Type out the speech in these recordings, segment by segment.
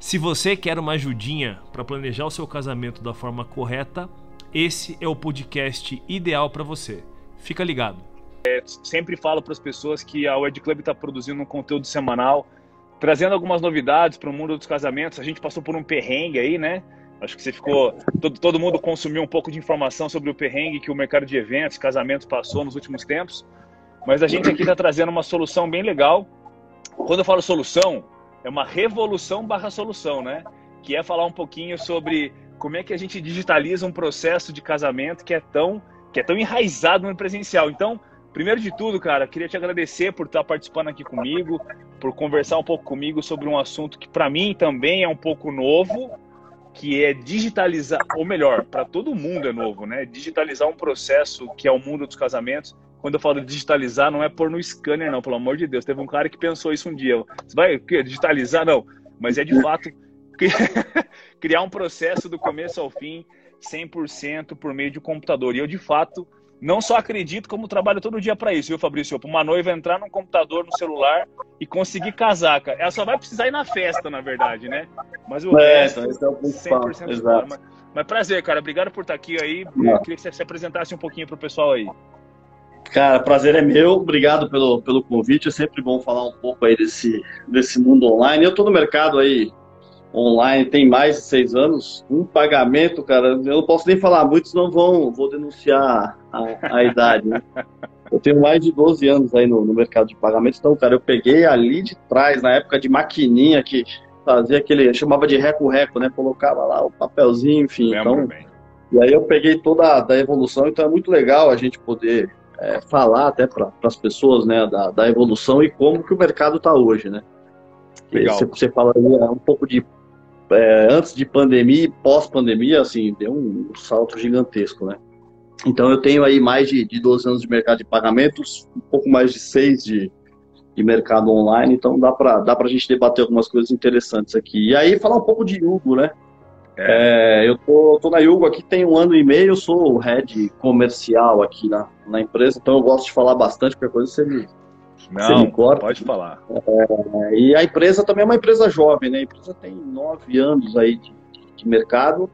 Se você quer uma ajudinha para planejar o seu casamento da forma correta, esse é o podcast ideal para você. Fica ligado. É, sempre falo para as pessoas que a Wed Club está produzindo um conteúdo semanal, trazendo algumas novidades para o mundo dos casamentos. A gente passou por um perrengue aí, né? Acho que você ficou. Todo, todo mundo consumiu um pouco de informação sobre o perrengue que o mercado de eventos, casamentos passou nos últimos tempos. Mas a gente aqui está trazendo uma solução bem legal. Quando eu falo solução, é uma revolução barra solução, né? Que é falar um pouquinho sobre como é que a gente digitaliza um processo de casamento que é tão, que é tão enraizado no presencial. Então, Primeiro de tudo, cara, queria te agradecer por estar participando aqui comigo, por conversar um pouco comigo sobre um assunto que para mim também é um pouco novo, que é digitalizar, ou melhor, para todo mundo é novo, né? Digitalizar um processo que é o mundo dos casamentos. Quando eu falo digitalizar, não é pôr no scanner, não, pelo amor de Deus. Teve um cara que pensou isso um dia. Você vai digitalizar? Não. Mas é de fato criar um processo do começo ao fim, 100% por meio de um computador. E eu, de fato, não só acredito, como trabalho todo dia para isso, viu, Fabrício? Para uma noiva entrar num computador, no celular e conseguir casar, cara. Ela só vai precisar ir na festa, na verdade, né? Mas o é, resto, então, é o 100% Exato. Mas, mas prazer, cara. Obrigado por estar aqui aí. Eu queria que você se apresentasse um pouquinho para o pessoal aí. Cara, prazer é meu. Obrigado pelo, pelo convite. É sempre bom falar um pouco aí desse, desse mundo online. Eu estou no mercado aí online tem mais de seis anos, um pagamento, cara, eu não posso nem falar, muitos não vão, vou denunciar a, a idade, né? Eu tenho mais de 12 anos aí no, no, mercado de pagamentos, então, cara, eu peguei ali de trás, na época de maquininha, que fazia aquele, chamava de reco-reco, né? Colocava lá o papelzinho, enfim, então... E aí eu peguei toda a evolução, então é muito legal a gente poder é, falar até para as pessoas, né, da, da evolução e como que o mercado está hoje, né? Legal. Você, você fala aí é um pouco de é, antes de pandemia e pós-pandemia, assim, deu um salto gigantesco, né? Então eu tenho aí mais de, de 12 anos de mercado de pagamentos, um pouco mais de 6 de, de mercado online, então dá para dá a gente debater algumas coisas interessantes aqui. E aí falar um pouco de Hugo, né? É. É, eu tô, tô na Yugo aqui tem um ano e meio, eu sou o head comercial aqui na, na empresa, então eu gosto de falar bastante, qualquer coisa você me, não, pode falar. É, e a empresa também é uma empresa jovem, né? A empresa tem nove anos aí de, de mercado,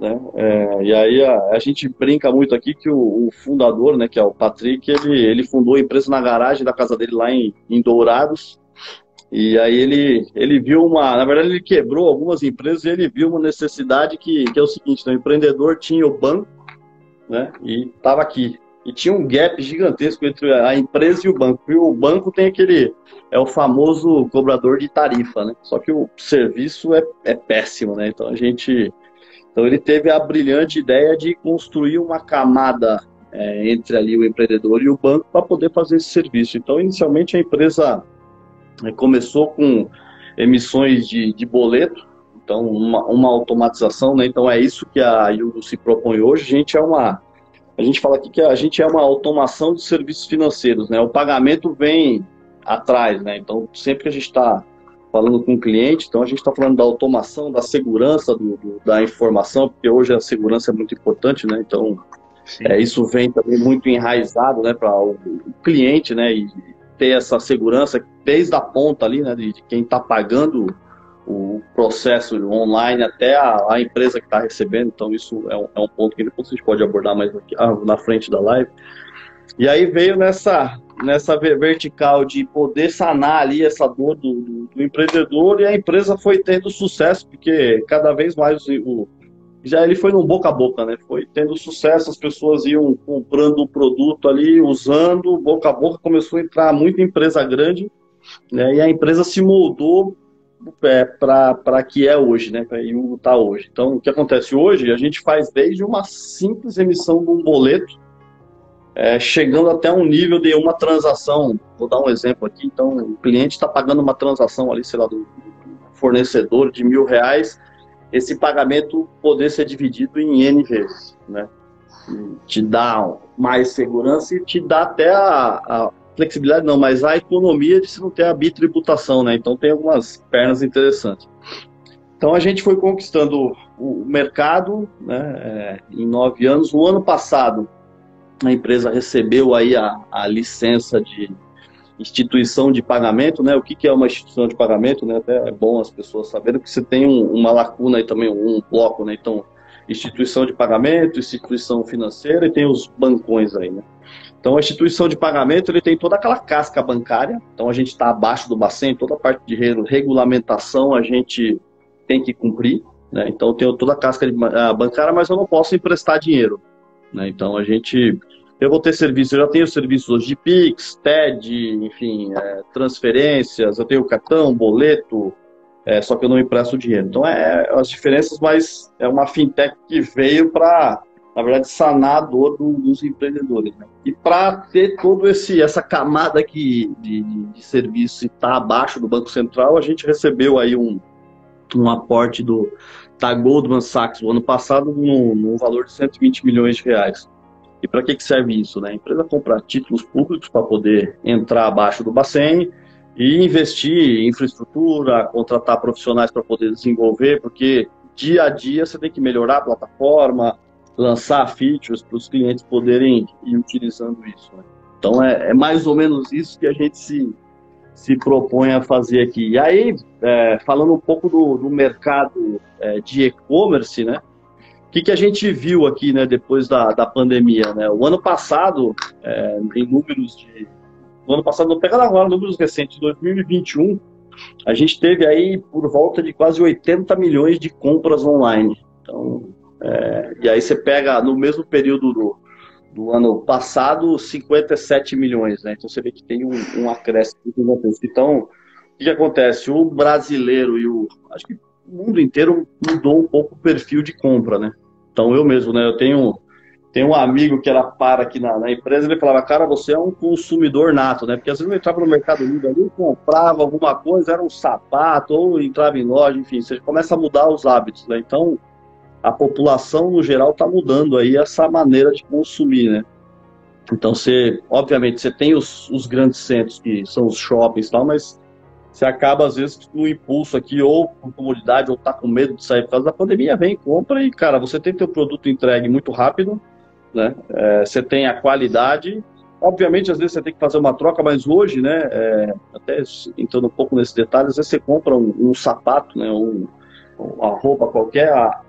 né? É, e aí a, a, gente brinca muito aqui que o, o, fundador, né, que é o Patrick, ele, ele fundou a empresa na garagem da casa dele lá em, em Dourados. E aí ele, ele viu uma, na verdade ele quebrou algumas empresas e ele viu uma necessidade que, que é o seguinte, né, o empreendedor tinha o banco, né, e estava aqui, e tinha um gap gigantesco entre a empresa e o banco. E o banco tem aquele, é o famoso cobrador de tarifa, né? Só que o serviço é, é péssimo, né? Então a gente, então ele teve a brilhante ideia de construir uma camada é, entre ali o empreendedor e o banco para poder fazer esse serviço. Então inicialmente a empresa é, começou com emissões de, de boleto, então uma, uma automatização, né? Então é isso que a Yugo se propõe hoje. A gente é uma a gente fala aqui que a gente é uma automação de serviços financeiros, né? O pagamento vem atrás, né? Então, sempre que a gente está falando com o cliente, então a gente está falando da automação, da segurança do, do, da informação, porque hoje a segurança é muito importante, né? Então, é, isso vem também muito enraizado, né, para o, o, cliente, né? E ter essa segurança desde a ponta ali, né, de, de quem está pagando o processo online até a, a empresa que está recebendo. Então, isso é um, é um, ponto que depois a gente pode abordar mais aqui, ah, na frente da live. E aí veio nessa, nessa vertical de poder sanar ali essa dor do, do, do empreendedor e a empresa foi tendo sucesso, porque cada vez mais o, já ele foi no boca a boca, né? Foi tendo sucesso, as pessoas iam comprando o produto ali, usando, boca a boca, começou a entrar muita empresa grande, né? E a empresa se moldou é, para que é hoje, né? Para Yugo tá hoje. Então, o que acontece hoje? A gente faz desde uma simples emissão de um boleto, é, chegando até um nível de uma transação. Vou dar um exemplo aqui. Então, o cliente está pagando uma transação ali, sei lá, do fornecedor de mil reais. esse pagamento poder ser dividido em N vezes, né? Te dá mais segurança e te dá até a, a flexibilidade, não, mas a economia de se não ter a bitributação, né? Então tem algumas pernas interessantes. Então a gente foi conquistando o mercado né, é, em nove anos. No ano passado, a empresa recebeu aí a, a licença de instituição de pagamento, né? O que, que é uma instituição de pagamento, né? Até é bom as pessoas saberem que você tem um, uma lacuna aí também, um bloco, né? Então, instituição de pagamento, instituição financeira e tem os bancões aí, né? Então, a instituição de pagamento, ele tem toda aquela casca bancária, então a gente está abaixo do Bacen, toda a parte de regulamentação a gente tem que cumprir, né? Então, eu tenho toda a casca uh, bancária, mas eu não posso emprestar dinheiro, né? Então, a gente eu vou ter serviço, eu já tenho serviços hoje de Pix, TED, enfim, é, transferências, eu tenho cartão, boleto, é, só que eu não empresto dinheiro. Então, é as diferenças, mas é uma fintech que veio para, na verdade, sanar a dor do, dos empreendedores. Né? E para ter toda essa camada aqui de, de, de serviço e estar tá abaixo do Banco Central, a gente recebeu aí um, um aporte do, da Goldman Sachs no ano passado no, no valor de 120 milhões de reais. E para que, que serve isso? Né? A empresa compra títulos públicos para poder entrar abaixo do Bacen e investir em infraestrutura, contratar profissionais para poder desenvolver, porque dia a dia você tem que melhorar a plataforma, lançar features para os clientes poderem ir utilizando isso. Né? Então é, é, mais ou menos isso que a gente se, se propõe a fazer aqui. E aí, é, falando um pouco do, do mercado é, de e-commerce, né? que, que a gente viu aqui, né, depois da, da pandemia, né? O ano passado, é, em números de... O ano passado, não pegando agora números recentes, 2021, a gente teve aí por volta de quase 80 milhões de compras online. Então, é, e aí você pega no mesmo período do, do ano passado, 57 milhões, né? Então você vê que tem um, um acréscimo. Então, o que, acontece? O brasileiro e o. Acho que o mundo inteiro mudou um pouco o perfil de compra, né? Então eu mesmo, né? Eu tenho, tenho um amigo que era para aqui na, na, empresa, ele falava, cara, você é um consumidor nato, né? Porque às vezes eu entrava no Mercado Livre ali, comprava alguma coisa, era um sapato, ou entrava em loja, enfim, você começa a mudar os hábitos, né? Então a população no geral está mudando aí essa maneira de consumir, né? Então você, obviamente, você tem os, os grandes centros que são os shoppings e tal, mas você acaba, às vezes, no impulso aqui, ou por comodidade, ou tá com medo de sair por causa da pandemia, vem, compra e, cara, você tem teu produto entregue muito rápido, né? É, você tem a qualidade. Obviamente, às vezes você tem que fazer uma troca, mas hoje, né, é, até entrando um pouco nesses detalhes, às vezes você compra um, um sapato, né, um, uma roupa qualquer, a,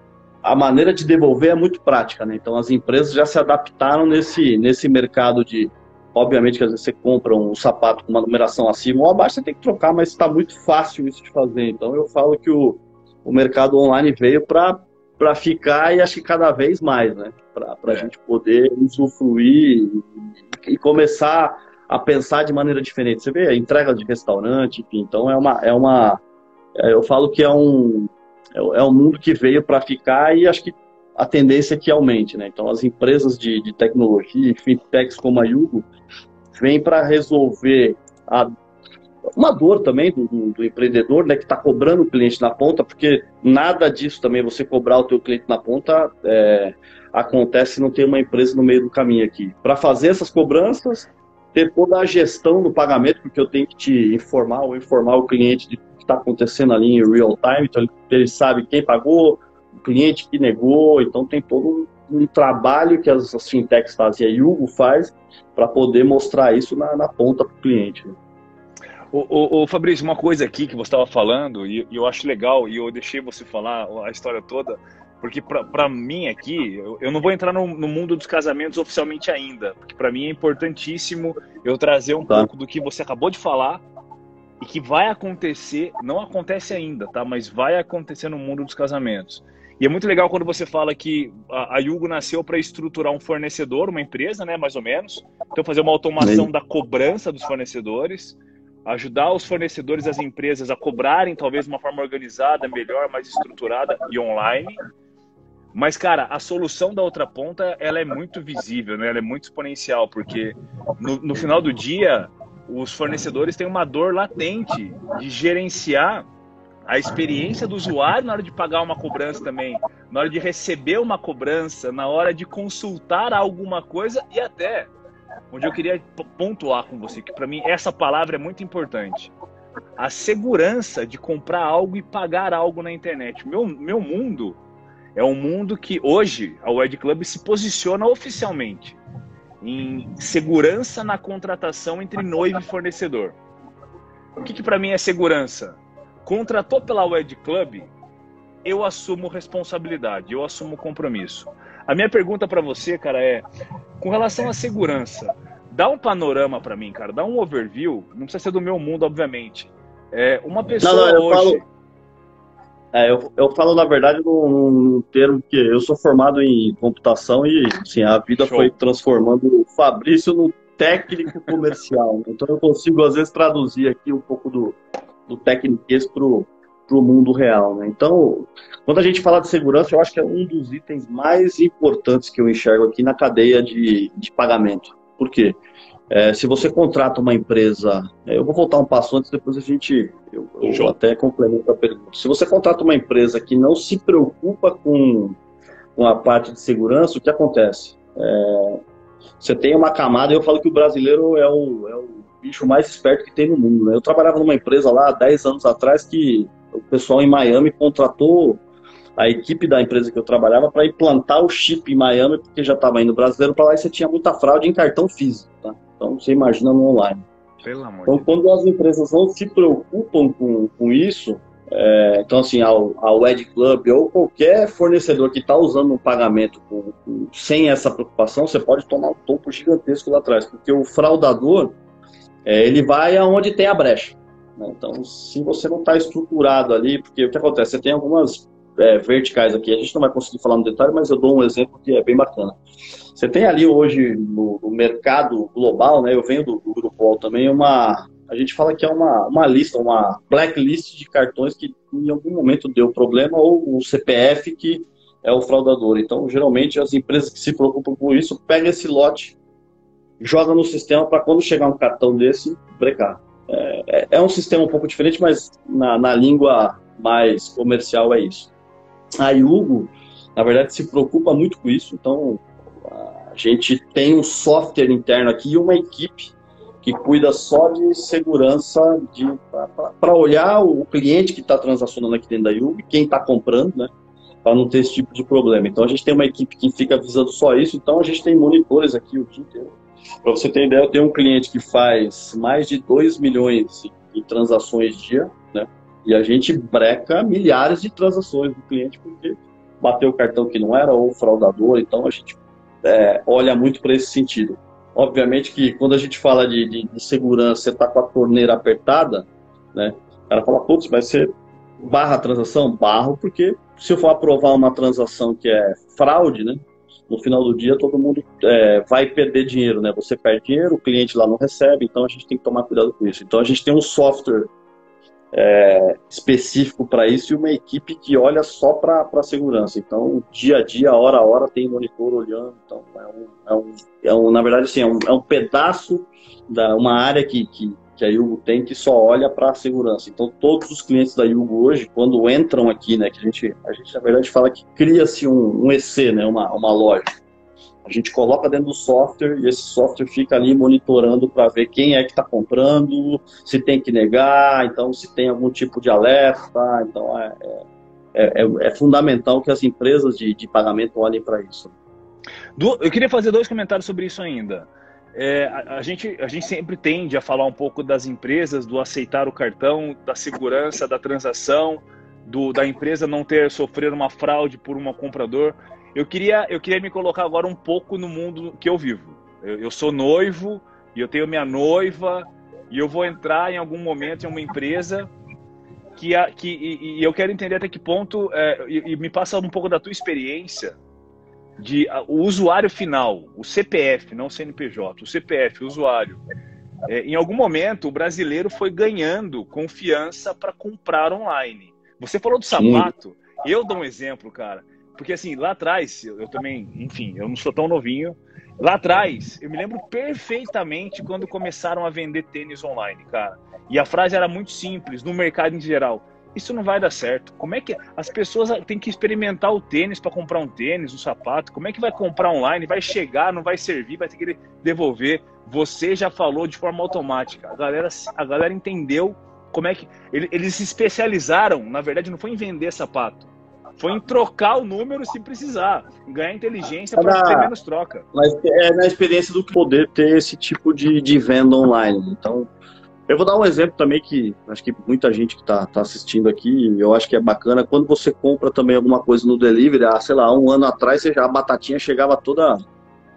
a maneira de devolver é muito prática, né? Então as empresas já se adaptaram nesse, nesse mercado de Obviamente que às vezes você compra um sapato com uma numeração acima ou abaixo, você tem que trocar, mas está muito fácil isso de fazer. Então eu falo que o, o mercado online veio para ficar e acho que cada vez mais, né? Para a é. gente poder usufruir e, e, começar a pensar de maneira diferente. Você vê a entrega de restaurante, enfim, então é uma. É uma é, eu falo que é um, é, é um mundo que veio para ficar e acho que a tendência é que aumente, né? Então, as empresas de, de tecnologia, fintechs como a Yugo, vêm para resolver a, uma dor também do, do, do empreendedor, né, que está cobrando o cliente na ponta, porque nada disso também, você cobrar o teu cliente na ponta, é, acontece se não tem uma empresa no meio do caminho aqui. Para fazer essas cobranças, ter toda a gestão do pagamento, porque eu tenho que te informar ou informar o cliente de está acontecendo ali em real time, então ele sabe quem pagou, o cliente que negou, então tem todo um, um trabalho que as, as, fintechs fazem, a Yugo faz, para poder mostrar isso na, na ponta para o cliente. Né? O, o, o, Fabrício, uma coisa aqui que você estava falando, e, e, eu acho legal, e eu deixei você falar a história toda, porque para mim aqui, eu, eu, não vou entrar no, no, mundo dos casamentos oficialmente ainda, porque para mim é importantíssimo eu trazer um tá. pouco do que você acabou de falar e que vai acontecer, não acontece ainda, tá? Mas vai acontecer no mundo dos casamentos. E é muito legal quando você fala que a, Yugo nasceu para estruturar um fornecedor, uma empresa, né, mais ou menos. Então, fazer uma automação da cobrança dos fornecedores, ajudar os fornecedores as empresas a cobrarem talvez de uma forma organizada, melhor, mais estruturada e online. Mas, cara, a solução da outra ponta, ela é muito visível, né? Ela é muito exponencial, porque no, no final do dia, os fornecedores têm uma dor latente de gerenciar a experiência do usuário na hora de pagar uma cobrança também, na hora de receber uma cobrança, na hora de consultar alguma coisa e até onde eu queria pontuar com você, que para mim essa palavra é muito importante. A segurança de comprar algo e pagar algo na internet. Meu, meu mundo é um mundo que hoje a Wed Club se posiciona oficialmente em segurança na contratação entre noivo e fornecedor. O que, que para mim é segurança? Contratou pela Wed Club, eu assumo responsabilidade, eu assumo compromisso. A minha pergunta para você, cara, é com relação à segurança. Dá um panorama para mim, cara. Dá um overview. Não precisa ser do meu mundo, obviamente. É, uma pessoa não, não, hoje. Falo, é, eu, eu falo, na verdade, num, num, termo que eu sou formado em computação e assim, a vida Show. foi transformando o Fabrício no técnico comercial. Né? Então eu consigo, às vezes, traduzir aqui um pouco do, do técnico pro, para o mundo real. Né? Então, quando a gente fala de segurança, eu acho que é um dos itens mais importantes que eu enxergo aqui na cadeia de, de pagamento. Por quê? É, se você contrata uma empresa, é, eu vou voltar um passo antes, depois a gente, eu, eu até complemento a pergunta. Se você contrata uma empresa que não se preocupa com, com a parte de segurança, o que acontece? É, você tem uma camada, eu falo que o brasileiro é o, é o bicho mais esperto que tem no mundo. Né? Eu trabalhava numa empresa lá 10 anos atrás que o pessoal em Miami contratou a equipe da empresa que eu trabalhava para implantar o chip em Miami, porque já estava indo brasileiro para lá e você tinha muita fraude em cartão físico. Tá? Então você imagina no online. então, quando as empresas não se preocupam com, com isso, é, então, assim, ao, ao Ed Club ou qualquer fornecedor que está usando um pagamento com, com, sem essa preocupação, você pode tomar um topo gigantesco lá atrás, porque o fraudador é, ele vai aonde tem a brecha. Né? Então, se você não está estruturado ali, porque o que acontece? Você tem algumas é, verticais aqui, a gente não vai conseguir falar no detalhe, mas eu dou um exemplo que é bem bacana. Você tem ali hoje no, no mercado global, né? Eu venho do, do Grupo também, uma. A gente fala que é uma, uma lista, uma blacklist de cartões que em algum momento deu problema, ou o CPF que é o fraudador. Então, geralmente, as empresas que se preocupam com isso pegam esse lote, joga no sistema para quando chegar um cartão desse, brecar. É, é, é, um sistema um pouco diferente, mas na, na língua mais comercial é isso. A Yugo, na verdade, se preocupa muito com isso, então a gente tem um software interno aqui e uma equipe que cuida só de segurança para olhar o cliente que está transacionando aqui dentro da Yugo, quem está comprando, né? Para não ter esse tipo de problema. Então a gente tem uma equipe que fica visando só isso, então a gente tem monitores aqui o dia inteiro para você ter ideia, eu tenho um cliente que faz mais de 2 milhões de transações dia, né? E a gente breca milhares de transações do cliente porque bateu o cartão que não era ou fraudador, então a gente é, olha muito para esse sentido. Obviamente que quando a gente fala de, de, de segurança, você está com a torneira apertada, né? O cara fala, putz, vai ser barra a transação? Barro, porque se eu for aprovar uma transação que é fraude, né? no final do dia todo mundo é, vai perder dinheiro, né? Você perde dinheiro, o cliente lá não recebe, então a gente tem que tomar cuidado com isso. Então a gente tem um software é, específico para isso e uma equipe que olha só para a segurança. Então, dia a dia, hora a hora, tem monitor olhando. Então, é um, é um, é um na verdade, assim, é um, é um pedaço da uma área que, que que a Yugo tem que só olha para a segurança. Então, todos os clientes da Yugo hoje, quando entram aqui, né, que a gente, a gente na verdade fala que cria-se um, um EC, né, uma, uma loja. A gente coloca dentro do software e esse software fica ali monitorando para ver quem é que está comprando, se tem que negar, então se tem algum tipo de alerta. Então, é, é, é, é fundamental que as empresas de, de pagamento olhem para isso. Eu queria fazer dois comentários sobre isso ainda. É, a, a, gente, a gente sempre tende a falar um pouco das empresas, do aceitar o cartão, da segurança da transação, do, da empresa não ter sofrido uma fraude por um comprador. Eu queria, eu queria me colocar agora um pouco no mundo que eu vivo. Eu, eu sou noivo e eu tenho minha noiva e eu vou entrar em algum momento em uma empresa que, a, que e, e eu quero entender até que ponto é, e, e me passa um pouco da tua experiência de o usuário final, o CPF, não o CNPJ, o CPF, o usuário. É, em algum momento, o brasileiro foi ganhando confiança para comprar online. Você falou do sapato, Sim. eu dou um exemplo, cara. Porque assim, lá atrás, eu também, enfim, eu não sou tão novinho. Lá atrás, eu me lembro perfeitamente quando começaram a vender tênis online, cara. E a frase era muito simples, no mercado em geral. isso não vai dar certo. Como é que as pessoas têm que experimentar o tênis para comprar um tênis, um sapato? Como é que vai comprar online? Vai chegar, não vai servir, vai ter que devolver. Você já falou de forma automática. A galera, a galera entendeu como é que eles se especializaram. Na verdade, não foi em vender sapato, foi em trocar o número se precisar, ganhar inteligência para ter menos troca. Mas é na experiência do poder ter esse tipo de, de venda online. Então, eu vou dar um exemplo também que acho que muita gente que está tá assistindo aqui, eu acho que é bacana, quando você compra também alguma coisa no delivery, ah, sei lá, um ano atrás você já, a batatinha chegava toda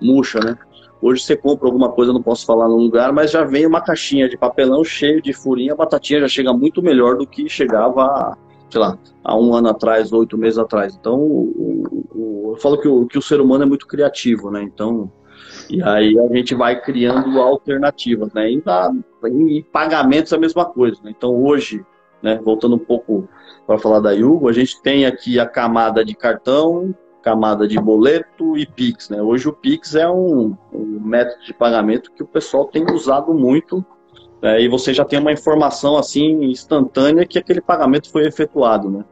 murcha, né? Hoje você compra alguma coisa, não posso falar no lugar, mas já vem uma caixinha de papelão cheio de furinha, a batatinha já chega muito melhor do que chegava, sei lá, há um ano atrás, oito meses atrás. Então, o, o, eu falo que o, que o ser humano é muito criativo, né? Então, e aí a gente vai criando alternativas, né? E, em pagamentos é a mesma coisa. Né? Então hoje, né, voltando um pouco para falar da Yugo, a gente tem aqui a camada de cartão, camada de boleto e Pix. Né? Hoje o Pix é um, um método de pagamento que o pessoal tem usado muito né? e você já tem uma informação assim instantânea que aquele pagamento foi efetuado. Né?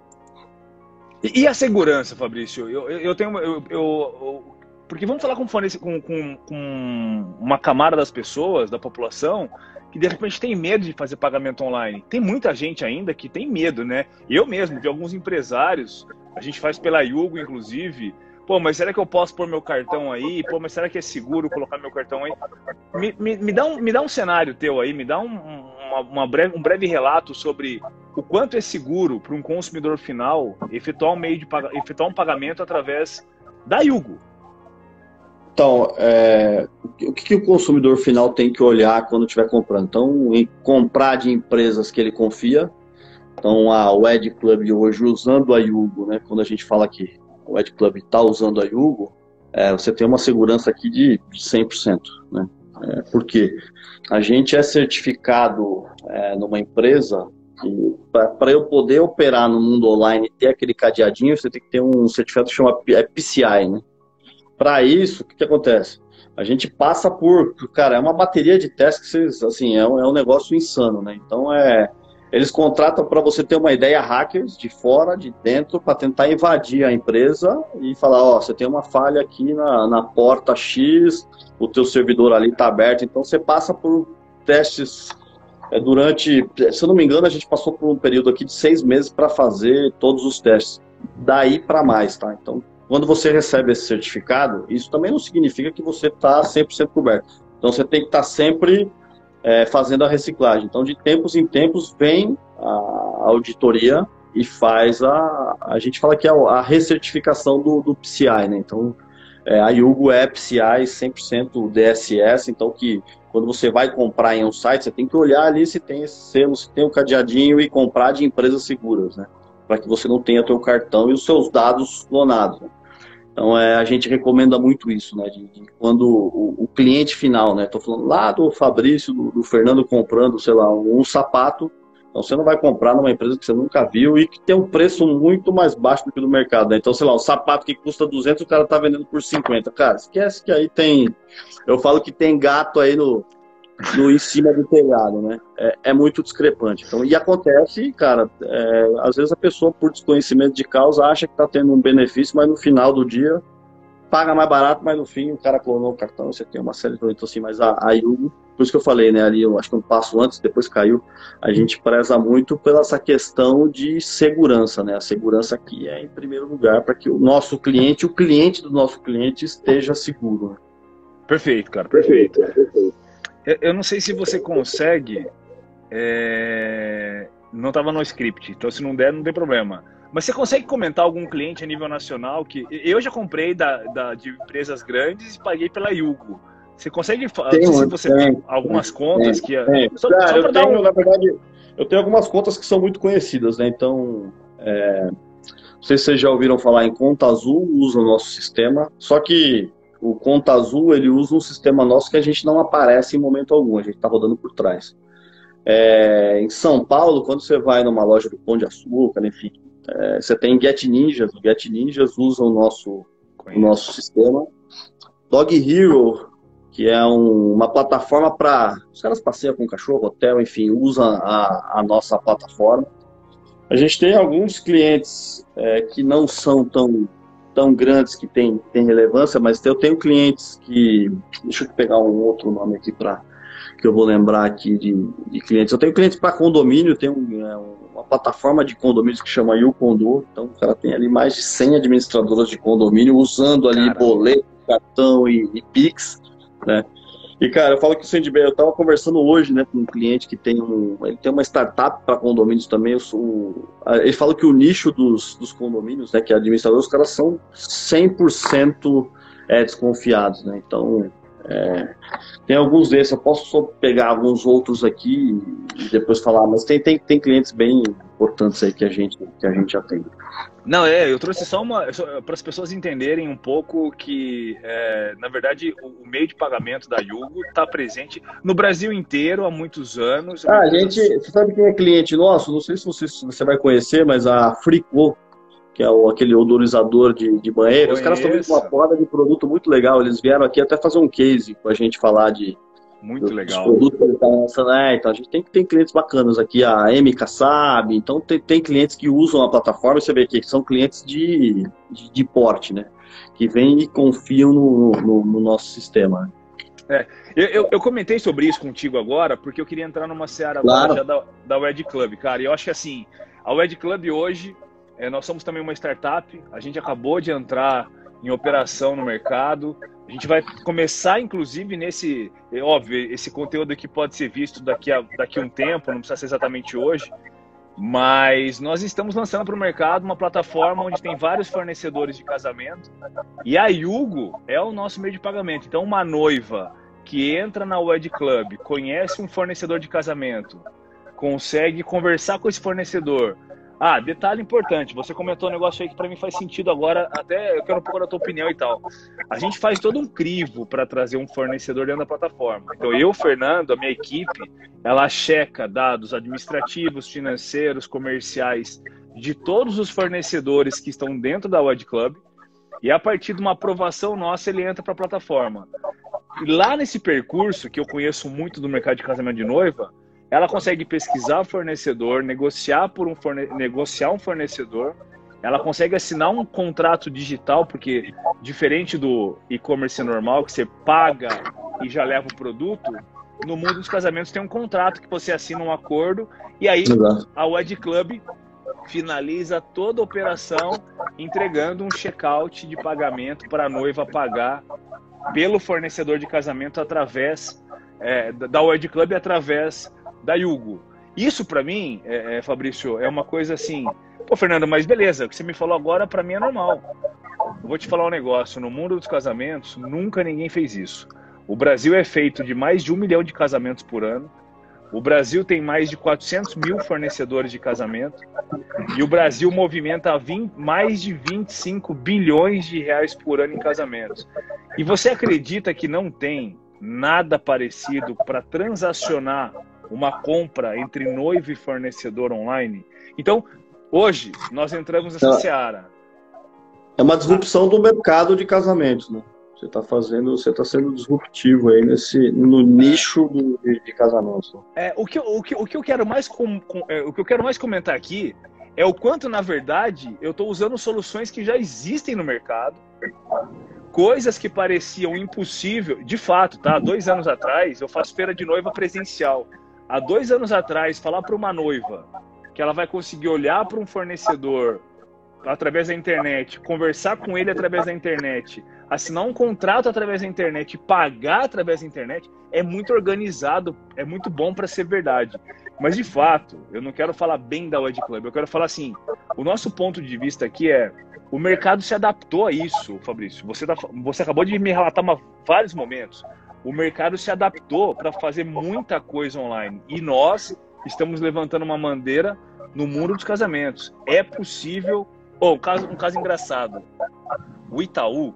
E a segurança, Fabrício? Eu, eu, eu tenho, eu, eu, porque vamos falar com, com, com, com uma camada das pessoas, da população, que de repente tem medo de fazer pagamento online. Tem muita gente ainda que tem medo, né? Eu mesmo, de alguns empresários, a gente faz pela Yugo, inclusive. Pô, mas será que eu posso pôr meu cartão aí? Pô, mas será que é seguro colocar meu cartão aí? Me, me, me dá, um, me dá um cenário teu aí, me dá um, uma, uma breve, um breve relato sobre o quanto é seguro para um consumidor final efetuar um meio de efetuar um pagamento através da Yugo. Então, é, o que, que, o consumidor final tem que olhar quando estiver comprando? Então, comprar de empresas que ele confia. Então, a Ed Club hoje usando a Yugo, né? Quando a gente fala que o Ed Club está usando a Yugo, é, você tem uma segurança aqui de 100%, né? É, porque a gente é certificado é, numa empresa para eu poder operar no mundo online ter aquele cadeadinho, você tem que ter um certificado que chama PCI, né? Para isso, o que, que, acontece? A gente passa por, cara, é uma bateria de testes, assim, é um, é um negócio insano, né? Então é, eles contratam para você ter uma ideia hackers de fora, de dentro, para tentar invadir a empresa e falar, ó, você tem uma falha aqui na, na porta X, o teu servidor ali está aberto, então você passa por testes é, durante, se eu não me engano, a gente passou por um período aqui de seis meses para fazer todos os testes, daí para mais, tá? Então quando você recebe esse certificado, isso também não significa que você está 100% coberto. Então, você tem que estar tá sempre é, fazendo a reciclagem. Então, de tempos em tempos, vem a auditoria e faz a. A gente fala que é a recertificação do, do PCI, né? Então, é, a Yugo é PCI 100% DSS, então que quando você vai comprar em um site, você tem que olhar ali se tem esse selo, se tem o um cadeadinho e comprar de empresas seguras, né? Para que você não tenha teu cartão e os seus dados clonados. Né? Então é, a gente recomenda muito isso, né? De, de quando o, o, cliente final, né? Estou falando lá do Fabrício, do, do, Fernando comprando, sei lá, um, um, sapato. Então você não vai comprar numa empresa que você nunca viu e que tem um preço muito mais baixo do que do mercado. Né? Então, sei lá, um sapato que custa 200, o cara está vendendo por 50. Cara, esquece que aí tem. Eu falo que tem gato aí no, no em cima do telhado, né? É, é, muito discrepante. Então, e acontece, cara, é, às vezes a pessoa, por desconhecimento de causa, acha que está tendo um benefício, mas no final do dia paga mais barato, mas no fim o cara clonou o cartão, você tem uma série de então assim, mas a, a Yugo, por isso que eu falei, né, ali, eu acho que um passo antes, depois caiu, a gente preza muito pela essa questão de segurança, né, a segurança aqui é em primeiro lugar para que o nosso cliente, o cliente do nosso cliente esteja seguro. Né? Perfeito, cara, perfeito. perfeito. Eu não sei se você consegue. É... Não estava no script, então se não der, não tem problema. Mas você consegue comentar algum cliente a nível nacional que eu já comprei da, da de empresas grandes e paguei pela Yugo. Você consegue falar se você tem, tem algumas contas tem, que tem. Só, Cara, só eu tenho, um... na verdade, eu tenho algumas contas que são muito conhecidas, né? Então, é... não sei se vocês já ouviram falar em Conta Azul, usa o nosso sistema. Só que o Conta Azul ele usa um sistema nosso que a gente não aparece em momento algum, a gente está rodando por trás. É, em São Paulo, quando você vai numa loja do Pão de Açúcar, enfim, é, você tem Get Ninjas, o Get Ninjas usa o nosso, o nosso sistema. Dog Hero, que é um, uma plataforma para. Os caras passeiam com cachorro, hotel, enfim, usa a, a nossa plataforma. A gente tem alguns clientes é, que não são tão, tão grandes que têm tem relevância, mas eu tenho clientes que. Deixa eu pegar um outro nome aqui para que eu vou lembrar aqui de, de clientes. Eu tenho clientes para condomínio, tem um, é, uma plataforma de condomínios que chama YouCondo, então o cara tem ali mais de 100 administradoras de condomínio usando ali Caramba. boleto, cartão e, e Pix, né? E, cara, eu falo que o Sandbay, eu estava conversando hoje, né, com um cliente que tem um, ele tem uma startup para condomínios também, sou, ele fala que o nicho dos, dos condomínios, né, que é administrador, os caras são 100% é, desconfiados, né, então, é, tem alguns desses, eu posso só pegar alguns outros aqui e depois falar, mas tem, tem, tem clientes bem importantes aí que a gente, que a gente atende. Não, é, eu trouxe só uma. para as pessoas entenderem um pouco que, é, na verdade, o, o, meio de pagamento da Yugo está presente no Brasil inteiro há muitos anos. Ah, a gente. Você sabe quem é cliente nosso? Não sei se você, se você vai conhecer, mas a Fricô, que é o, aquele odorizador de, de banheiro, os caras estão com uma porta de produto muito legal. Eles vieram aqui até fazer um case com a gente falar de, muito legal. produtos que ele está lançando. É, então a gente tem, tem clientes bacanas aqui, a MK sabe, então tem, tem clientes que usam a plataforma, você vê que são clientes de, de, de porte, né? Que vêm e confiam no, no, no nosso sistema. É, eu, eu, comentei sobre isso contigo agora, porque eu queria entrar numa seara claro. da, da Wed Club, cara. E eu acho que assim, a Wed Club hoje, é, nós somos também uma startup, a gente acabou de entrar em operação no mercado. A gente vai começar, inclusive, nesse. É óbvio, esse conteúdo aqui pode ser visto daqui a, daqui a um tempo, não precisa ser exatamente hoje. Mas nós estamos lançando para o mercado uma plataforma onde tem vários fornecedores de casamento. E a Yugo é o nosso meio de pagamento. Então, uma noiva que entra na Wed Club, conhece um fornecedor de casamento, consegue conversar com esse fornecedor, ah, detalhe importante, você comentou um negócio aí que para mim faz sentido agora, até eu quero um pouco da tua opinião e tal. A gente faz todo um crivo para trazer um fornecedor dentro da plataforma. Então eu, Fernando, a minha equipe, ela checa dados administrativos, financeiros, comerciais de todos os fornecedores que estão dentro da Wed Club e a partir de uma aprovação nossa ele entra para a plataforma. E lá nesse percurso que eu conheço muito do mercado de casamento de noiva, ela consegue pesquisar fornecedor, negociar por um forne... negociar um fornecedor, ela consegue assinar um contrato digital, porque diferente do e-commerce normal, que você paga e já leva o produto, no mundo dos casamentos tem um contrato que você assina um acordo e aí Exato. a Wed Club finaliza toda a operação entregando um checkout de pagamento para a noiva pagar pelo fornecedor de casamento através é, da Wed Club através da Yugo. Isso para mim, é, é, Fabrício, é uma coisa assim. Pô, Fernando, mas beleza, o que você me falou agora para mim é normal. Eu vou te falar um negócio: no mundo dos casamentos, nunca ninguém fez isso. O Brasil é feito de mais de um milhão de casamentos por ano. O Brasil tem mais de 400 mil fornecedores de casamento. E o Brasil movimenta 20, mais de 25 bilhões de reais por ano em casamentos. E você acredita que não tem nada parecido para transacionar uma compra entre noivo e fornecedor online. Então, hoje, nós entramos nessa é, seara. É uma disrupção do mercado de casamentos, né? Você está fazendo, você está sendo disruptivo aí nesse no nicho de, de casamentos. É o que, o que, o que eu quero mais com, com é, o que eu quero mais comentar aqui é o quanto na verdade eu estou usando soluções que já existem no mercado, coisas que pareciam impossível, de fato, tá? Dois anos atrás eu faço feira de noiva presencial há dois anos atrás, falar para uma noiva que ela vai conseguir olhar para um fornecedor através da internet, conversar com ele através da internet, assinar um contrato através da internet, pagar através da internet, é muito organizado, é muito bom para ser verdade. Mas de fato, eu não quero falar bem da Wed Club, eu quero falar assim: o nosso ponto de vista aqui é o mercado se adaptou a isso, Fabrício. Você, tá, você acabou de me relatar uma, vários momentos o mercado se adaptou para fazer muita coisa online. E nós estamos levantando uma bandeira no mundo dos casamentos. É possível. Oh, um, caso, um caso engraçado. O Itaú,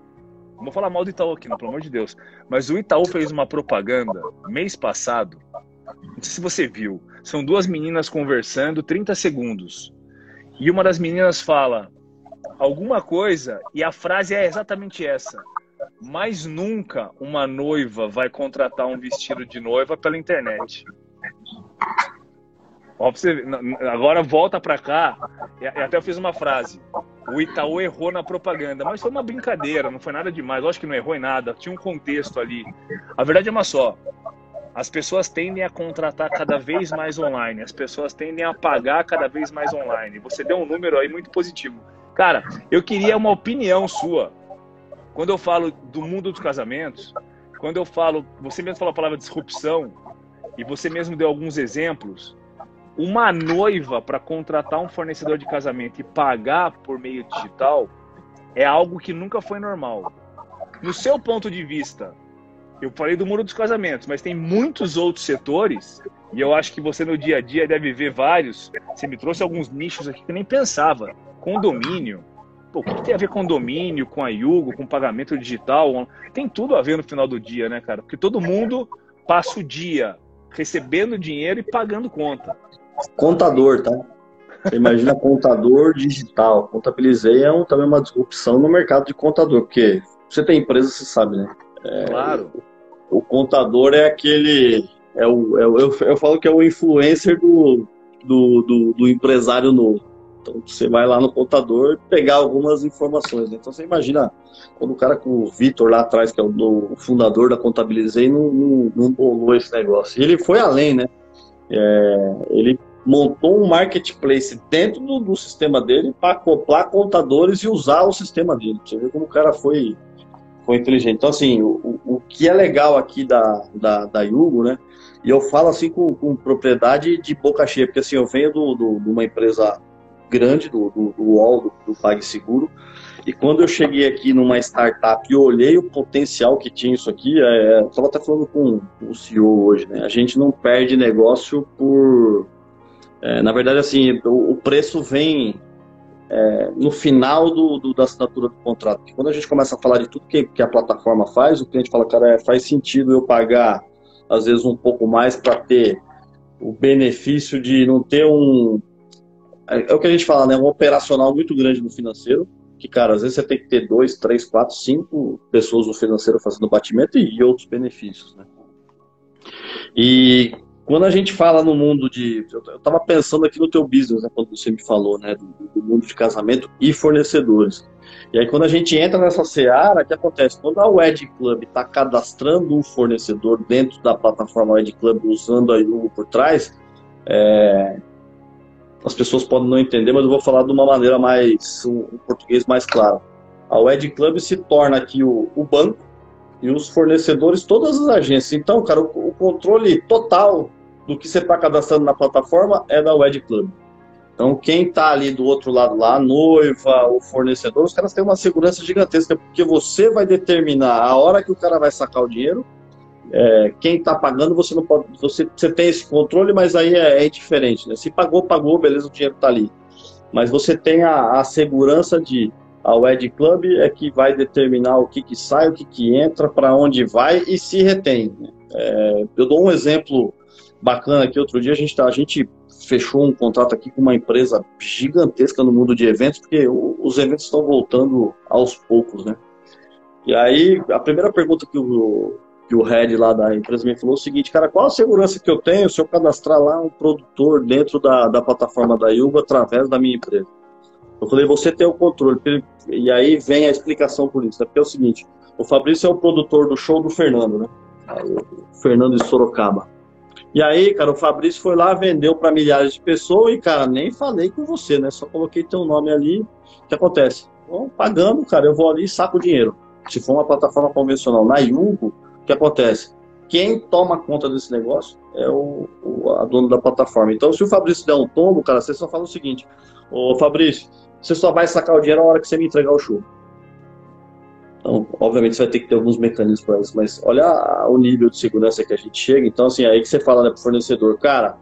não vou falar mal do Itaú aqui, não, pelo amor de Deus, mas o Itaú fez uma propaganda mês passado. Não sei se você viu. São duas meninas conversando 30 segundos. E uma das meninas fala alguma coisa e a frase é exatamente essa. Mas nunca uma noiva vai contratar um vestido de noiva pela internet. Ó, você, agora volta para cá. E até eu fiz uma frase. O Itaú errou na propaganda, mas foi uma brincadeira, não foi nada demais. Lógico que não errou em nada, tinha um contexto ali. A verdade é uma só. As pessoas tendem a contratar cada vez mais online, as pessoas tendem a pagar cada vez mais online. Você deu um número aí muito positivo. Cara, eu queria uma opinião sua. Quando eu falo do mundo dos casamentos, quando eu falo, você mesmo falou a palavra disrupção, e você mesmo deu alguns exemplos, uma noiva para contratar um fornecedor de casamento e pagar por meio digital é algo que nunca foi normal. No seu ponto de vista, eu falei do muro dos casamentos, mas tem muitos outros setores, e eu acho que você no dia a dia deve ver vários. Você me trouxe alguns nichos aqui que eu nem pensava. Condomínio. Pô, o que tem a ver condomínio, com a Yugo, com pagamento digital? Tem tudo a ver no final do dia, né, cara? Porque todo mundo passa o dia recebendo dinheiro e pagando conta. Contador, tá? Você imagina contador digital. Contabilizei é um, também uma disrupção no mercado de contador, porque você tem empresa, você sabe, né? É, claro. O contador é aquele. É o, é o, eu, eu falo que é o influencer do, do, do, do empresário novo. Então você vai lá no contador pegar algumas informações. Né? Então você imagina quando o cara com o Vitor lá atrás, que é o, o fundador da Contabilizei, não, não, não bolou esse negócio. E ele foi além, né? É, ele montou um marketplace dentro do, do sistema dele para acoplar contadores e usar o sistema dele. Você vê como o cara foi foi inteligente. Então, assim, o, o que é legal aqui da, da, da Yugo, né? E eu falo assim com, com propriedade de boca cheia, porque assim, eu venho do, do, de uma empresa grande, do, do, do UOL, do, do PagSeguro, e quando eu cheguei aqui numa startup e olhei o potencial que tinha isso aqui, é, eu estava até falando com o CEO hoje, né? A gente não perde negócio por. É, na verdade, assim, o, o preço vem é, no final do, do, da assinatura do contrato. Quando a gente começa a falar de tudo que, que a plataforma faz, o cliente fala, cara, é, faz sentido eu pagar, às vezes, um pouco mais para ter o benefício de não ter um. É, é, o que a gente fala, né? Um operacional muito grande no financeiro. Que, cara, às vezes você tem que ter dois, três, quatro, cinco pessoas no financeiro fazendo batimento e, outros benefícios, né? E quando a gente fala no mundo de. Eu estava pensando aqui no teu business, né, quando você me falou, né, do, do, mundo de casamento e fornecedores. E aí, quando a gente entra nessa seara, o que acontece? Quando a Wed Club está cadastrando um fornecedor dentro da plataforma Wed Club, usando a Yugo por trás, é, as pessoas podem não entender, mas eu vou falar de uma maneira mais. um, um português mais claro. A Wed Club se torna aqui o, o banco e os fornecedores, todas as agências. Então, cara, o, o controle total do que você está cadastrando na plataforma é da Wed Club. Então, quem está ali do outro lado lá, a noiva, o fornecedor, os caras têm uma segurança gigantesca, porque você vai determinar a hora que o cara vai sacar o dinheiro. É, quem está pagando, você não pode. Você, você tem esse controle, mas aí é, é diferente. Né? Se pagou, pagou, beleza, o dinheiro está ali. Mas você tem a, a segurança de a Wed Club é que vai determinar o que, que sai, o que, que entra, para onde vai e se retém. Né? É, eu dou um exemplo bacana aqui. Outro dia a gente, tá, a gente fechou um contrato aqui com uma empresa gigantesca no mundo de eventos, porque os eventos estão voltando aos poucos, né? E aí, a primeira pergunta que o, que o head lá da empresa me falou é o seguinte, cara, qual a segurança que eu tenho se eu cadastrar lá um produtor dentro da, da plataforma da Yuba através da minha empresa? Eu falei, você tem o controle. E aí vem a explicação por isso, né? porque é o seguinte, o Fabrício é o produtor do show do Fernando, né? O Fernando de Sorocaba. E aí, cara, o Fabrício foi lá, vendeu para milhares de pessoas e, cara, nem falei com você, né? Só coloquei teu nome ali. O que acontece? Bom, pagando, cara, eu vou ali e saco o dinheiro. Se for uma plataforma convencional na Yugo, que acontece? Quem toma conta desse negócio é o, o a dona da plataforma. Então, se o Fabrício der um tombo, cara, você só fala o seguinte: Ô Fabrício, você só vai sacar o dinheiro na hora que você me entregar o show. Então, obviamente, você vai ter que ter alguns mecanismos para isso, mas olha o nível de segurança que a gente chega. Então, assim, aí que você fala né, para o fornecedor, cara,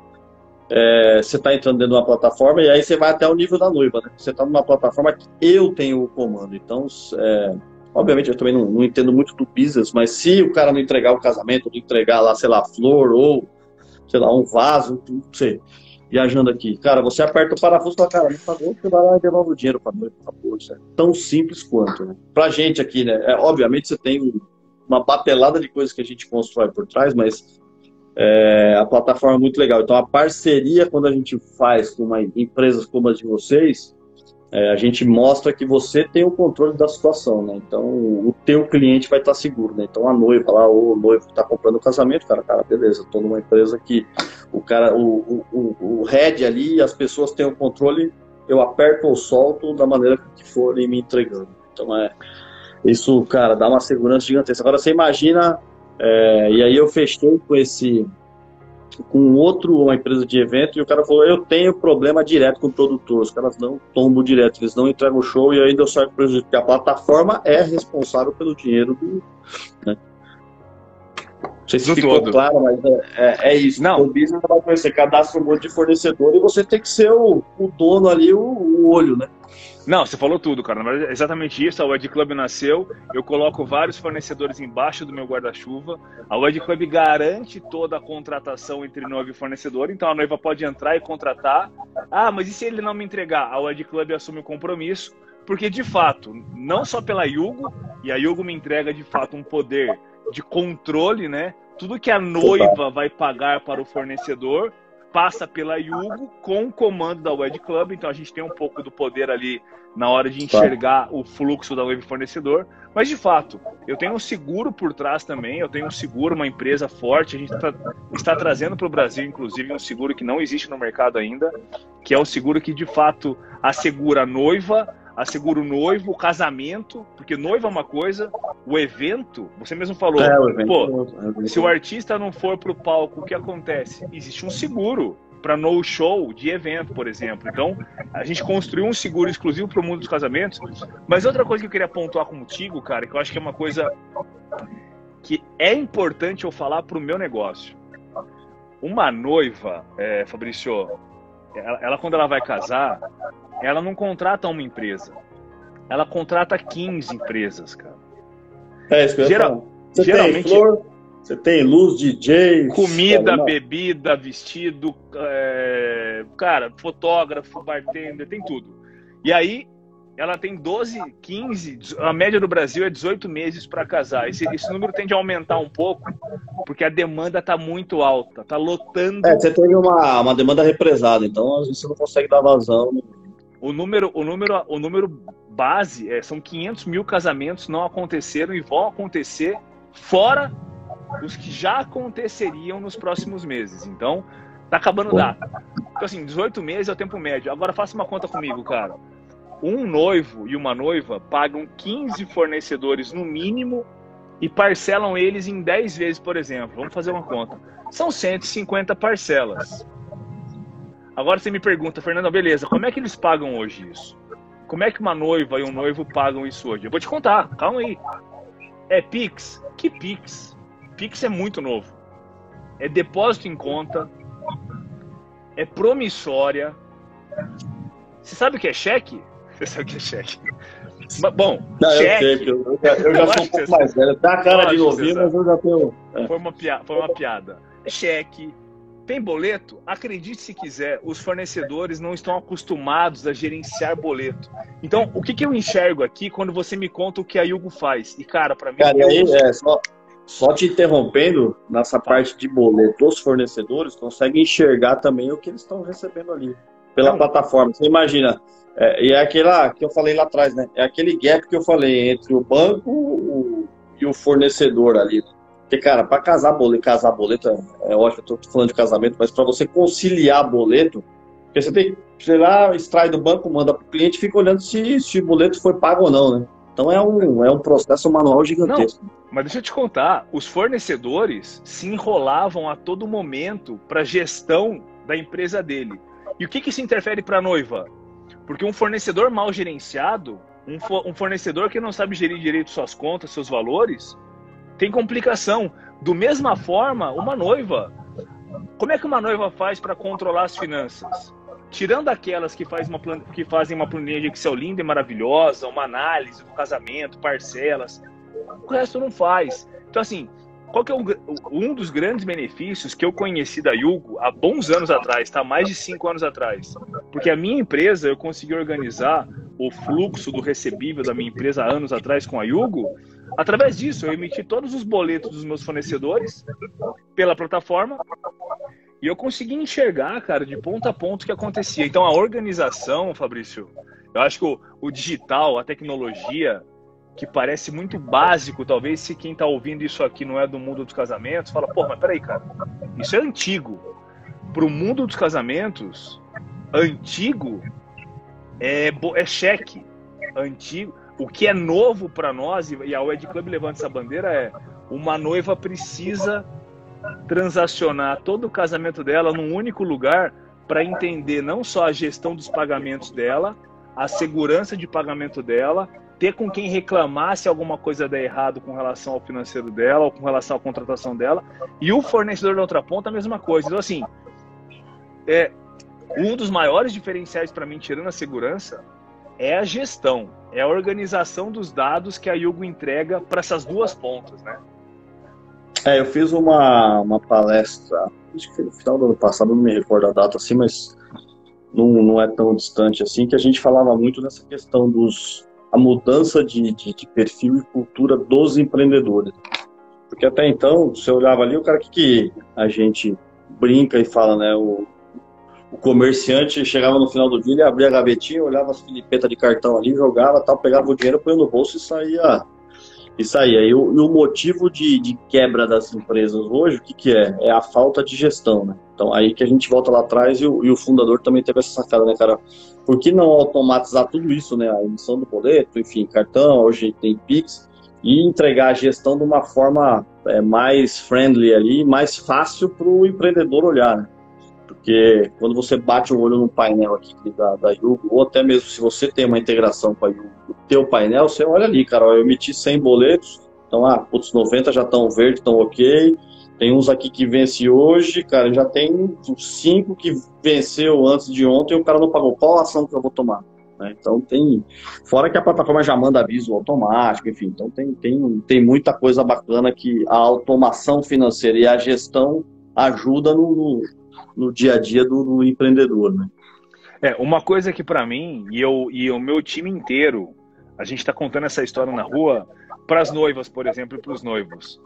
é, você está entrando dentro de uma plataforma e aí você vai até o nível da noiva, né? Você está numa plataforma que eu tenho o comando. Então, é, obviamente, eu também não, não, entendo muito do business, mas se o cara não entregar o casamento, não entregar lá, sei lá, flor ou, sei lá, um vaso, não sei viajando aqui. Cara, você aperta o parafuso e fala, cara, não pagou, você vai lá e devolve o dinheiro para noiva, por favor. Isso é tão simples quanto, né? Pra gente aqui, né? É, obviamente você tem uma batelada de coisas que a gente constrói por trás, mas é, a plataforma é muito legal. Então, a parceria, quando a gente faz com uma, empresas como as de vocês, é, a gente mostra que você tem o controle da situação, né? Então, o teu cliente vai estar seguro, né? Então, a noiva lá, o noivo que está comprando o casamento, cara, cara, beleza, estou numa empresa que o cara, o, o, o, o head ali, as pessoas têm o controle, eu aperto ou solto da maneira que forem me entregando. Então, é, isso, cara, dá uma segurança gigantesca. Agora, você imagina, é, e aí eu fechei com esse com outro, uma empresa de evento, e o cara falou, eu tenho problema direto com o produtor, os caras não tombam direto, eles não entregam o show e ainda eu saio prejuízo, porque a plataforma é responsável pelo dinheiro do... Né? Não sei se ficou todo. claro, mas é, é, é, isso. Não. O business vai conhecer, cadastra um monte de fornecedor e você tem que ser o, o dono ali, o, o olho, né? Não, você falou tudo, cara. Mas é exatamente isso. A Wed Club nasceu. Eu coloco vários fornecedores embaixo do meu guarda-chuva. A Wed Club garante toda a contratação entre noivo e fornecedor. Então a noiva pode entrar e contratar. Ah, mas e se ele não me entregar? A Wed Club assume o compromisso. Porque, de fato, não só pela Yugo, e a Yugo me entrega, de fato, um poder de controle, né? Tudo que a noiva vai pagar para o fornecedor passa pela Yugo com o comando da Web Club, então a gente tem um pouco do poder ali na hora de enxergar o fluxo da web fornecedor. Mas de fato, eu tenho um seguro por trás também, eu tenho um seguro, uma empresa forte, a gente tá, está trazendo para o Brasil, inclusive, um seguro que não existe no mercado ainda, que é o seguro que de fato assegura a noiva, assegura o noivo, o casamento, porque noiva é uma coisa, o evento, você mesmo falou, é, o pô, é se o artista não for pro palco, o que acontece? Existe um seguro para no show de evento, por exemplo. Então, a gente construiu um seguro exclusivo para o mundo dos casamentos. Mas outra coisa que eu queria pontuar contigo, cara, que eu acho que é uma coisa que é importante eu falar para o meu negócio. Uma noiva, é, Fabrício, ela, ela, quando ela vai casar, ela não contrata uma empresa. Ela contrata 15 empresas, cara. É isso que Geral, Você geralmente, tem flor, você tem luz, DJ... Comida, bebida, vestido, é, cara, fotógrafo, bartender, tem tudo. E aí, ela tem 12, 15, a média do Brasil é 18 meses para casar. Esse, esse, número tende a aumentar um pouco, porque a demanda está muito alta, está lotando. É, você teve uma, uma demanda represada, então você não consegue dar vazão o número, o número, o número base é, são 500 mil casamentos não aconteceram e vão acontecer fora os que já aconteceriam nos próximos meses. Então, tá acabando data. Então, assim, 18 meses é o tempo médio. Agora, faça uma conta comigo, cara. Um noivo e uma noiva pagam 15 fornecedores no mínimo e parcelam eles em 10 vezes, por exemplo. Vamos fazer uma conta. São 150 parcelas. Agora você me pergunta, Fernando, beleza, como é que eles pagam hoje isso? Como é que uma noiva e um noivo pagam isso hoje? Eu vou te contar, calma aí. É Pix? Que Pix? Pix é muito novo. É depósito em conta. É promissória. Você sabe o que é cheque? Você sabe o que é cheque? Bom, Não, cheque. Eu, eu, eu, já sou um pouco mais velho. Dá a cara de novinho, mas eu já tenho. É. Foi, uma piada, foi uma piada. Cheque, tem boleto? Acredite se quiser, os fornecedores não estão acostumados a gerenciar boleto. Então, o que, que eu enxergo aqui quando você me conta o que a Yugo faz? E, cara, para mim. Cara, aí, é, só, só te interrompendo, nessa parte de boleto, os fornecedores conseguem enxergar também o que eles estão recebendo ali, pela não. plataforma. Você imagina, é, e é aquela que eu falei lá atrás, né? É aquele gap que eu falei entre o banco o, e o fornecedor ali. Porque, cara, para casar boleto, casar boleto é, é ótimo, eu tô falando de casamento, mas para você conciliar boleto, porque você tem que, sei lá, extrai do banco, manda pro cliente fica olhando se, se o boleto foi pago ou não, né? Então é um, é um processo manual gigantesco. Não, mas deixa eu te contar, os fornecedores se enrolavam a todo momento para gestão da empresa dele. E o que, que isso interfere para a noiva? Porque um fornecedor mal gerenciado, um, um fornecedor que não sabe gerir direito suas contas, seus valores, tem complicação. Do mesma forma, uma noiva. Como é que uma noiva faz para controlar as finanças? Tirando aquelas que, faz uma, que fazem uma planilha de Excel linda e maravilhosa, uma análise do casamento, parcelas, o resto não faz. Então, assim, qual que é um dos grandes benefícios que eu conheci da Yugo há bons anos atrás, tá? Mais de cinco anos atrás. Porque a minha empresa, eu consegui organizar o fluxo do recebível da minha empresa há anos atrás com a Yugo, através disso, eu emiti todos os boletos dos meus fornecedores pela plataforma e eu consegui enxergar, cara, de ponta a ponta o que acontecia. Então, a organização, Fabrício, eu acho que o, o digital, a tecnologia, que parece muito básico, talvez se quem está ouvindo isso aqui não é do mundo dos casamentos, fala, pô, mas peraí, cara, isso é antigo. Para o mundo dos casamentos, antigo é, é cheque. Antigo. O que é novo para nós, e a Wed Club levanta essa bandeira, é uma noiva precisa transacionar todo o casamento dela num único lugar para entender não só a gestão dos pagamentos dela, a segurança de pagamento dela, ter com quem reclamar se alguma coisa der errado com relação ao financeiro dela ou com relação à contratação dela, e o fornecedor da outra ponta a mesma coisa. Então, assim, é, um dos maiores diferenciais para mim, tirando a segurança, é a gestão, é a organização dos dados que a Yugo entrega para essas duas pontas, né? É, eu fiz uma, uma palestra, acho que no final do ano passado, não me recordo a data assim, mas não, não é tão distante assim, que a gente falava muito dessa questão dos a mudança de, de, de perfil e cultura dos empreendedores. Porque até então, você olhava ali, o cara que, que a gente brinca e fala, né? O, o comerciante chegava no final do dia, ele abria a gavetinha, olhava as filipetas de cartão ali, jogava, tal, pegava o dinheiro, põe no bolso e saía. E saía. E o, e o motivo de, de, quebra das empresas hoje, o que, que é? É a falta de gestão, né? Então aí que a gente volta lá atrás e o, e o fundador também teve essa sacada, né, cara? Por que não automatizar tudo isso, né? A emissão do boleto, enfim, cartão, hoje tem Pix, e entregar a gestão de uma forma é, mais friendly ali, mais fácil para o empreendedor olhar, né? Porque quando você bate o olho no painel aqui da, da Yugo, ou até mesmo se você tem uma integração com a Yugo, o teu painel, você olha ali, cara, ó, eu emiti 100 boletos, então, ah, putz, 90 já estão verde, estão ok, tem uns aqui que vence hoje, cara, já tem cinco que venceu antes de ontem e o cara não pagou. Qual ação que eu vou tomar? Né? Então tem. Fora que a plataforma já manda aviso automático, enfim. Então tem, tem, tem muita coisa bacana que a automação financeira e a gestão ajuda no, no, no dia a dia do, do empreendedor, né? É, uma coisa que para mim e eu e o meu time inteiro, a gente está contando essa história na rua para as noivas, por exemplo, e para os noivos.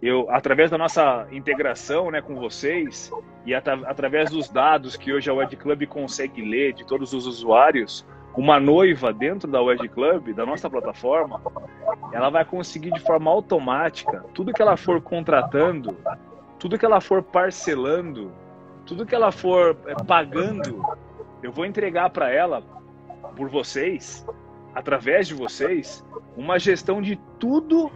Eu, através da nossa integração, né, com vocês e at através dos dados que hoje a Wed Club consegue ler de todos os usuários, uma noiva dentro da Wed Club, da nossa plataforma, ela vai conseguir de forma automática tudo que ela for contratando, tudo que ela for parcelando, tudo que ela for é, pagando, eu vou entregar para ela, por vocês, através de vocês, uma gestão de tudo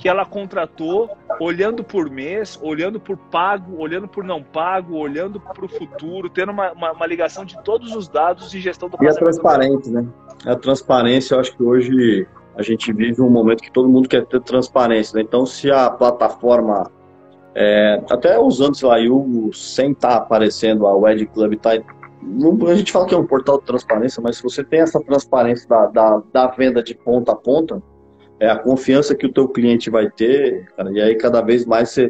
que ela contratou, olhando por mês, olhando por pago, olhando por não pago, olhando para o futuro, tendo uma, uma, uma, ligação de todos os dados de gestão do E é transparente, né? A transparência, eu acho que hoje a gente vive um momento que todo mundo quer ter transparência. Né? Então, se a plataforma é, até usando, sei lá, o sem estar tá aparecendo a Wed Club, tá, a gente fala que é um portal de transparência, mas se você tem essa transparência da, da, da venda de ponta a ponta, é a confiança que o teu cliente vai ter, cara, e aí cada vez mais você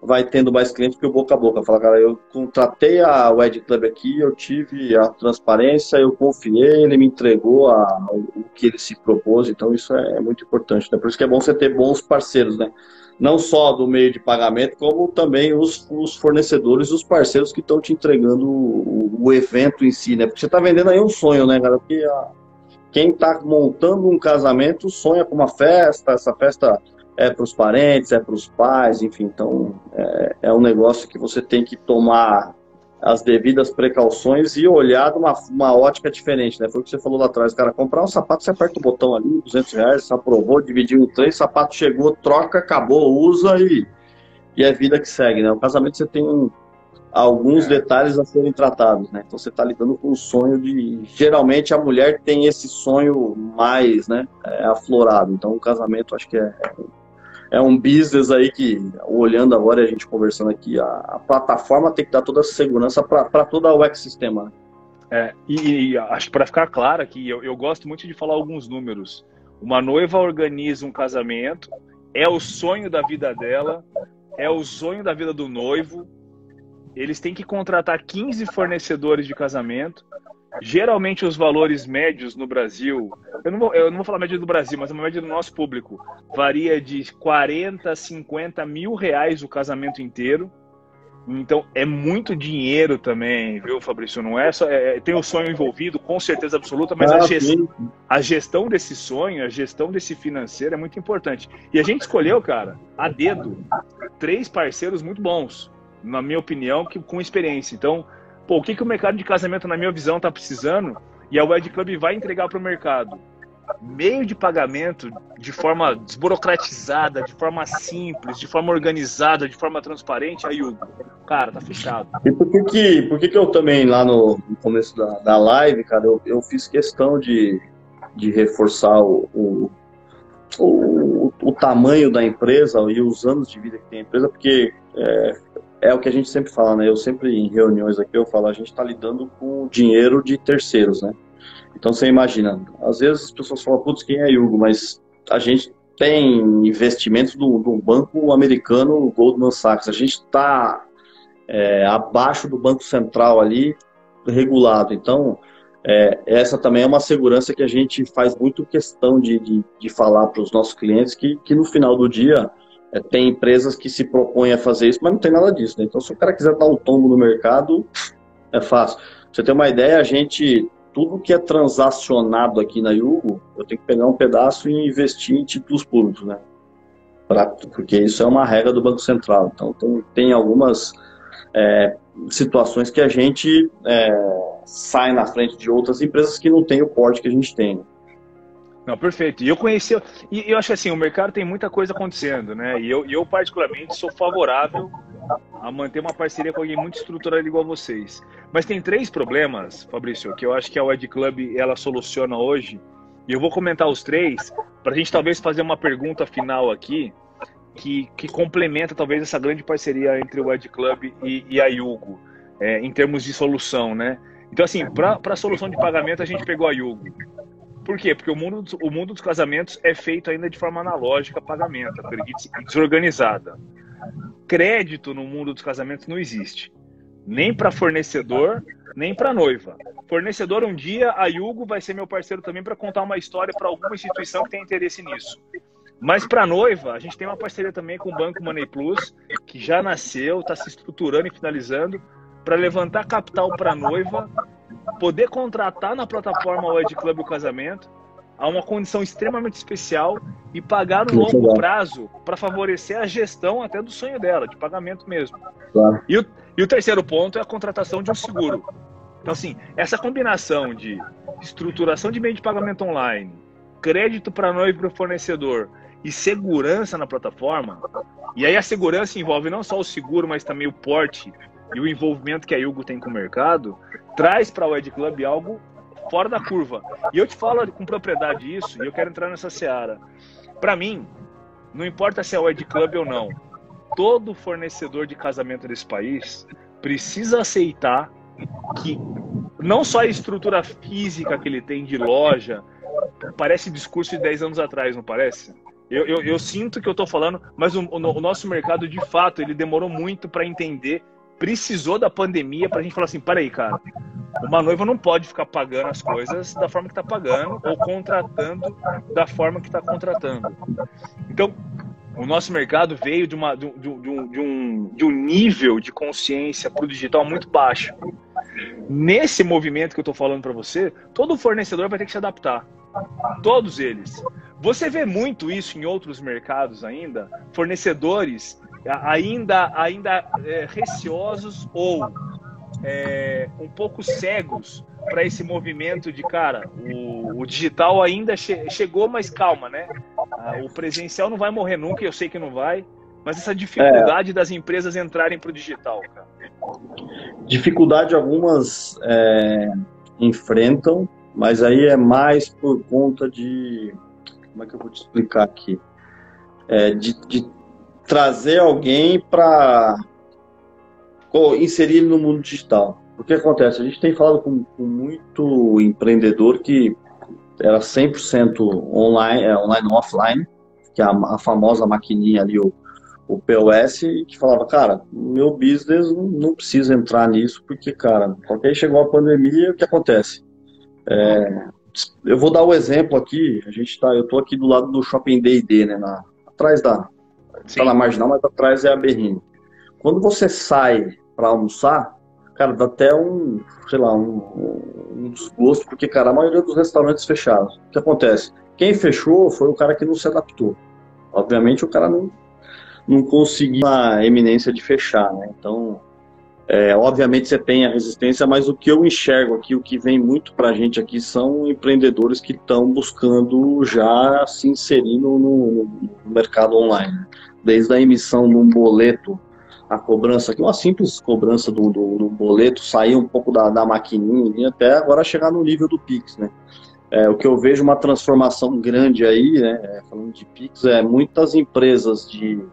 vai tendo mais clientes que o boca a boca. Fala, cara, eu contratei a Wed Club aqui, eu tive a transparência, eu confiei, ele me entregou a, o que ele se propôs, então isso é, muito importante, né? Por isso que é bom você ter bons parceiros, né? não só do meio de pagamento, como também os, os fornecedores, os parceiros que estão te entregando o, o, evento em si, né? Porque você está vendendo aí um sonho, né, cara? Porque a, quem está montando um casamento sonha com uma festa, essa festa é para os parentes, é para os pais, enfim, então é, é um negócio que você tem que tomar as devidas precauções e olhar de uma, uma ótica diferente, né? Foi o que você falou lá atrás, cara, comprar um sapato, você aperta o botão ali, 200 reais, você aprovou, dividiu em três, sapato chegou, troca, acabou, usa e, e é vida que segue, né? O casamento você tem alguns é. detalhes a serem tratados, né? Então você está lidando com o sonho de... Geralmente a mulher tem esse sonho mais, né, é, aflorado, então o casamento acho que é, é um business aí que, olhando agora e a gente conversando aqui, a, a, plataforma tem que dar toda a segurança para todo o ecossistema. Né? É, e, e acho que para ficar claro aqui, eu, eu gosto muito de falar alguns números. Uma noiva organiza um casamento, é o sonho da vida dela, é o sonho da vida do noivo. Eles têm que contratar 15 fornecedores de casamento geralmente os valores médios no Brasil, eu não vou, eu não vou falar média do Brasil, mas a média do nosso público, varia de 40, 50 mil reais o casamento inteiro. Então é muito dinheiro também, viu, Fabrício? Não é só. É, tem o sonho envolvido, com certeza absoluta, mas ah, a, gestão, a, gestão, desse sonho, a gestão desse financeiro é muito importante. E a gente escolheu, cara, a dedo, três parceiros muito bons, na minha opinião, que, com experiência. Então, pô, o que, que o mercado de casamento, na minha visão, está precisando? E a Wed Club vai entregar para o mercado meio de pagamento de forma desburocratizada, de forma simples, de forma organizada, de forma transparente, aí o cara tá fechado. E por que que, por que, que eu também lá no, no começo da, da live, cara, eu, eu fiz questão de, de reforçar o, o, o, o tamanho da empresa e os anos de vida que tem a empresa, porque é, é o que a gente sempre fala, né? Eu sempre em reuniões aqui eu falo, a gente está lidando com dinheiro de terceiros, né? Então você imagina, às vezes as pessoas falam, putz, quem é Hugo? Mas a gente tem investimentos do, do banco americano Goldman Sachs. A gente está é, abaixo do Banco Central ali, regulado. Então, é, essa também é uma segurança que a gente faz muito questão de, de, de falar para os nossos clientes que, que no final do dia é, tem empresas que se propõem a fazer isso, mas não tem nada disso. Né? Então, se o cara quiser dar um tombo no mercado, é fácil. Você ter uma ideia, a gente tudo que é transacionado aqui na Yugo, eu tenho que pegar um pedaço e investir em títulos públicos, né? Pra, porque isso é uma regra do Banco Central. Então, tem, tem algumas é, situações que a gente é, sai na frente de outras empresas que não têm o porte que a gente tem. Não, perfeito. E eu conheci, e eu acho assim, o mercado tem muita coisa acontecendo, né? E eu, eu particularmente sou favorável a manter uma parceria com alguém muito estruturado igual vocês. Mas tem três problemas, Fabrício, que eu acho que a Wed Club ela soluciona hoje. E eu vou comentar os três para a gente talvez fazer uma pergunta final aqui que, que complementa talvez essa grande parceria entre o Ed Club e, e a Yugo, é, em termos de solução, né? Então assim, para a solução de pagamento a gente pegou a Yugo. Por quê? Porque o mundo, o mundo dos casamentos é feito ainda de forma analógica, pagamento, acredite, desorganizada. Crédito no mundo dos casamentos não existe. Nem para fornecedor, nem para noiva. Fornecedor, um dia, a Yugo vai ser meu parceiro também para contar uma história para alguma instituição que tem interesse nisso. Mas para noiva, a gente tem uma parceria também com o Banco Money Plus, que já nasceu, está se estruturando e finalizando, para levantar capital para noiva poder contratar na plataforma Wed Club o casamento a uma condição extremamente especial e pagar no longo prazo para favorecer a gestão até do sonho dela, de pagamento mesmo. Claro. E, o, e o terceiro ponto é a contratação de um seguro. Então, assim, essa combinação de estruturação de meio de pagamento online, crédito para noivo e para o fornecedor e segurança na plataforma, e aí a segurança envolve não só o seguro, mas também o porte e o envolvimento que a Yugo tem com o mercado, traz para o Ed Club algo fora da curva. E eu te falo com propriedade isso, e eu quero entrar nessa seara. Para mim, não importa se é o Ed Club ou não, todo fornecedor de casamento desse país precisa aceitar que não só a estrutura física que ele tem de loja, parece discurso de 10 anos atrás, não parece? Eu, eu, eu sinto que eu estou falando, mas o, o, o, nosso mercado, de fato, ele demorou muito para entender precisou da pandemia para a gente falar assim, para aí, cara, uma noiva não pode ficar pagando as coisas da forma que está pagando ou contratando da forma que está contratando. Então, o nosso mercado veio de, uma, de, de, de, um, de um nível de consciência para o digital muito baixo. Nesse movimento que eu estou falando para você, todo fornecedor vai ter que se adaptar. Todos eles. Você vê muito isso em outros mercados ainda, fornecedores ainda, ainda é, receosos ou é, um pouco cegos para esse movimento de cara, o, o digital ainda che chegou, mas calma, né? Ah, o presencial não vai morrer nunca, eu sei que não vai, mas essa dificuldade é. das empresas entrarem para o digital, cara. Dificuldade algumas é, enfrentam, mas aí é mais por conta de. Como é que eu vou te explicar aqui? É, de, de trazer alguém para inserir ele no mundo digital. O que acontece? A gente tem falado com, com muito empreendedor que era 100% online, é, online offline, que é a, a, famosa maquininha ali, o, o POS que falava, cara, meu business não precisa entrar nisso, porque, cara, porque aí chegou a pandemia, o que acontece? É, eu vou dar o um exemplo aqui, a gente tá, eu tô aqui do lado do Shopping D&D, né, na, atrás da, Sim. tá na marginal, mas atrás é a Berrini. Quando você sai para almoçar, cara, dá até um, sei lá, um, um desgosto, porque, cara, a maioria dos restaurantes fecharam. O que acontece? Quem fechou foi o cara que não se adaptou. Obviamente o cara não, não conseguiu a eminência de fechar, né? Então, é, obviamente você tem a resistência, mas o que eu enxergo aqui, o que vem muito para a gente aqui são empreendedores que estão buscando já se inserir no, no, mercado online. Desde a emissão de um boleto, a cobrança aqui, uma simples cobrança do, do, do boleto, sair um pouco da, da maquininha e até agora chegar no nível do Pix, né? É, o que eu vejo uma transformação grande aí, né, é, falando de Pix, é muitas empresas de.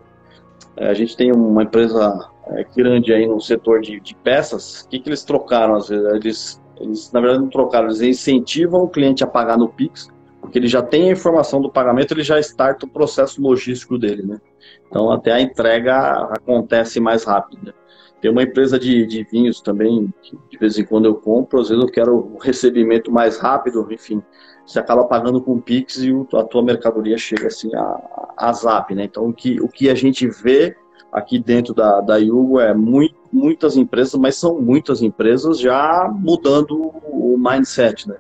É, a gente tem uma empresa é, grande aí no setor de, de peças. O que, que eles trocaram às vezes? Eles, eles, na verdade, não trocaram, eles incentivam o cliente a pagar no Pix, porque ele já tem a informação do pagamento, ele já starta o processo logístico dele, né? Então, até a entrega acontece mais rápido. Né? Tem uma empresa de, de vinhos também, que de vez em quando eu compro, às vezes eu quero o recebimento mais rápido, enfim, você acaba pagando com Pix e a tua mercadoria chega assim a, a zap, né? Então o que, o que a gente vê aqui dentro da, da Yugo é muito, muitas empresas, mas são muitas empresas já mudando o mindset, né?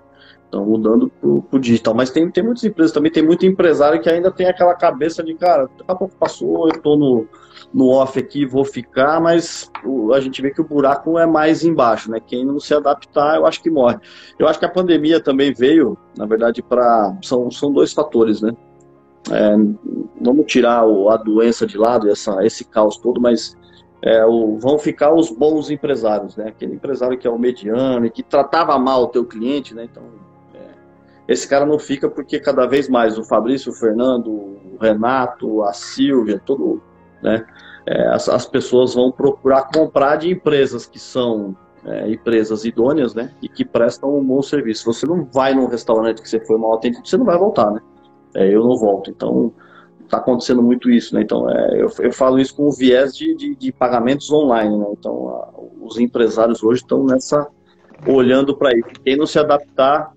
Estão mudando pro, pro digital. Mas tem, tem muitas empresas também, tem muito empresário que ainda tem aquela cabeça de, cara, daqui a pouco passou, eu tô no, no off aqui, vou ficar, mas a gente vê que o buraco é mais embaixo, né? Quem não se adaptar, eu acho que morre. Eu acho que a pandemia também veio, na verdade, para. São, são dois fatores, né? É, vamos tirar o, a doença de lado, essa, esse caos todo, mas é, o, vão ficar os bons empresários, né? Aquele empresário que é o mediano e que tratava mal o teu cliente, né? Então esse cara não fica porque cada vez mais o Fabrício, o Fernando, o Renato, a Silvia, todo, né, é, as, as, pessoas vão procurar comprar de empresas que são é, empresas idôneas, né, e que prestam um bom serviço. Você não vai num restaurante que você foi mal atendido, você não vai voltar, né? É, eu não volto. Então, está acontecendo muito isso, né? Então, é, eu, eu, falo isso com o viés de, de, de pagamentos online, né? Então, a, os empresários hoje estão nessa olhando para isso. Quem não se adaptar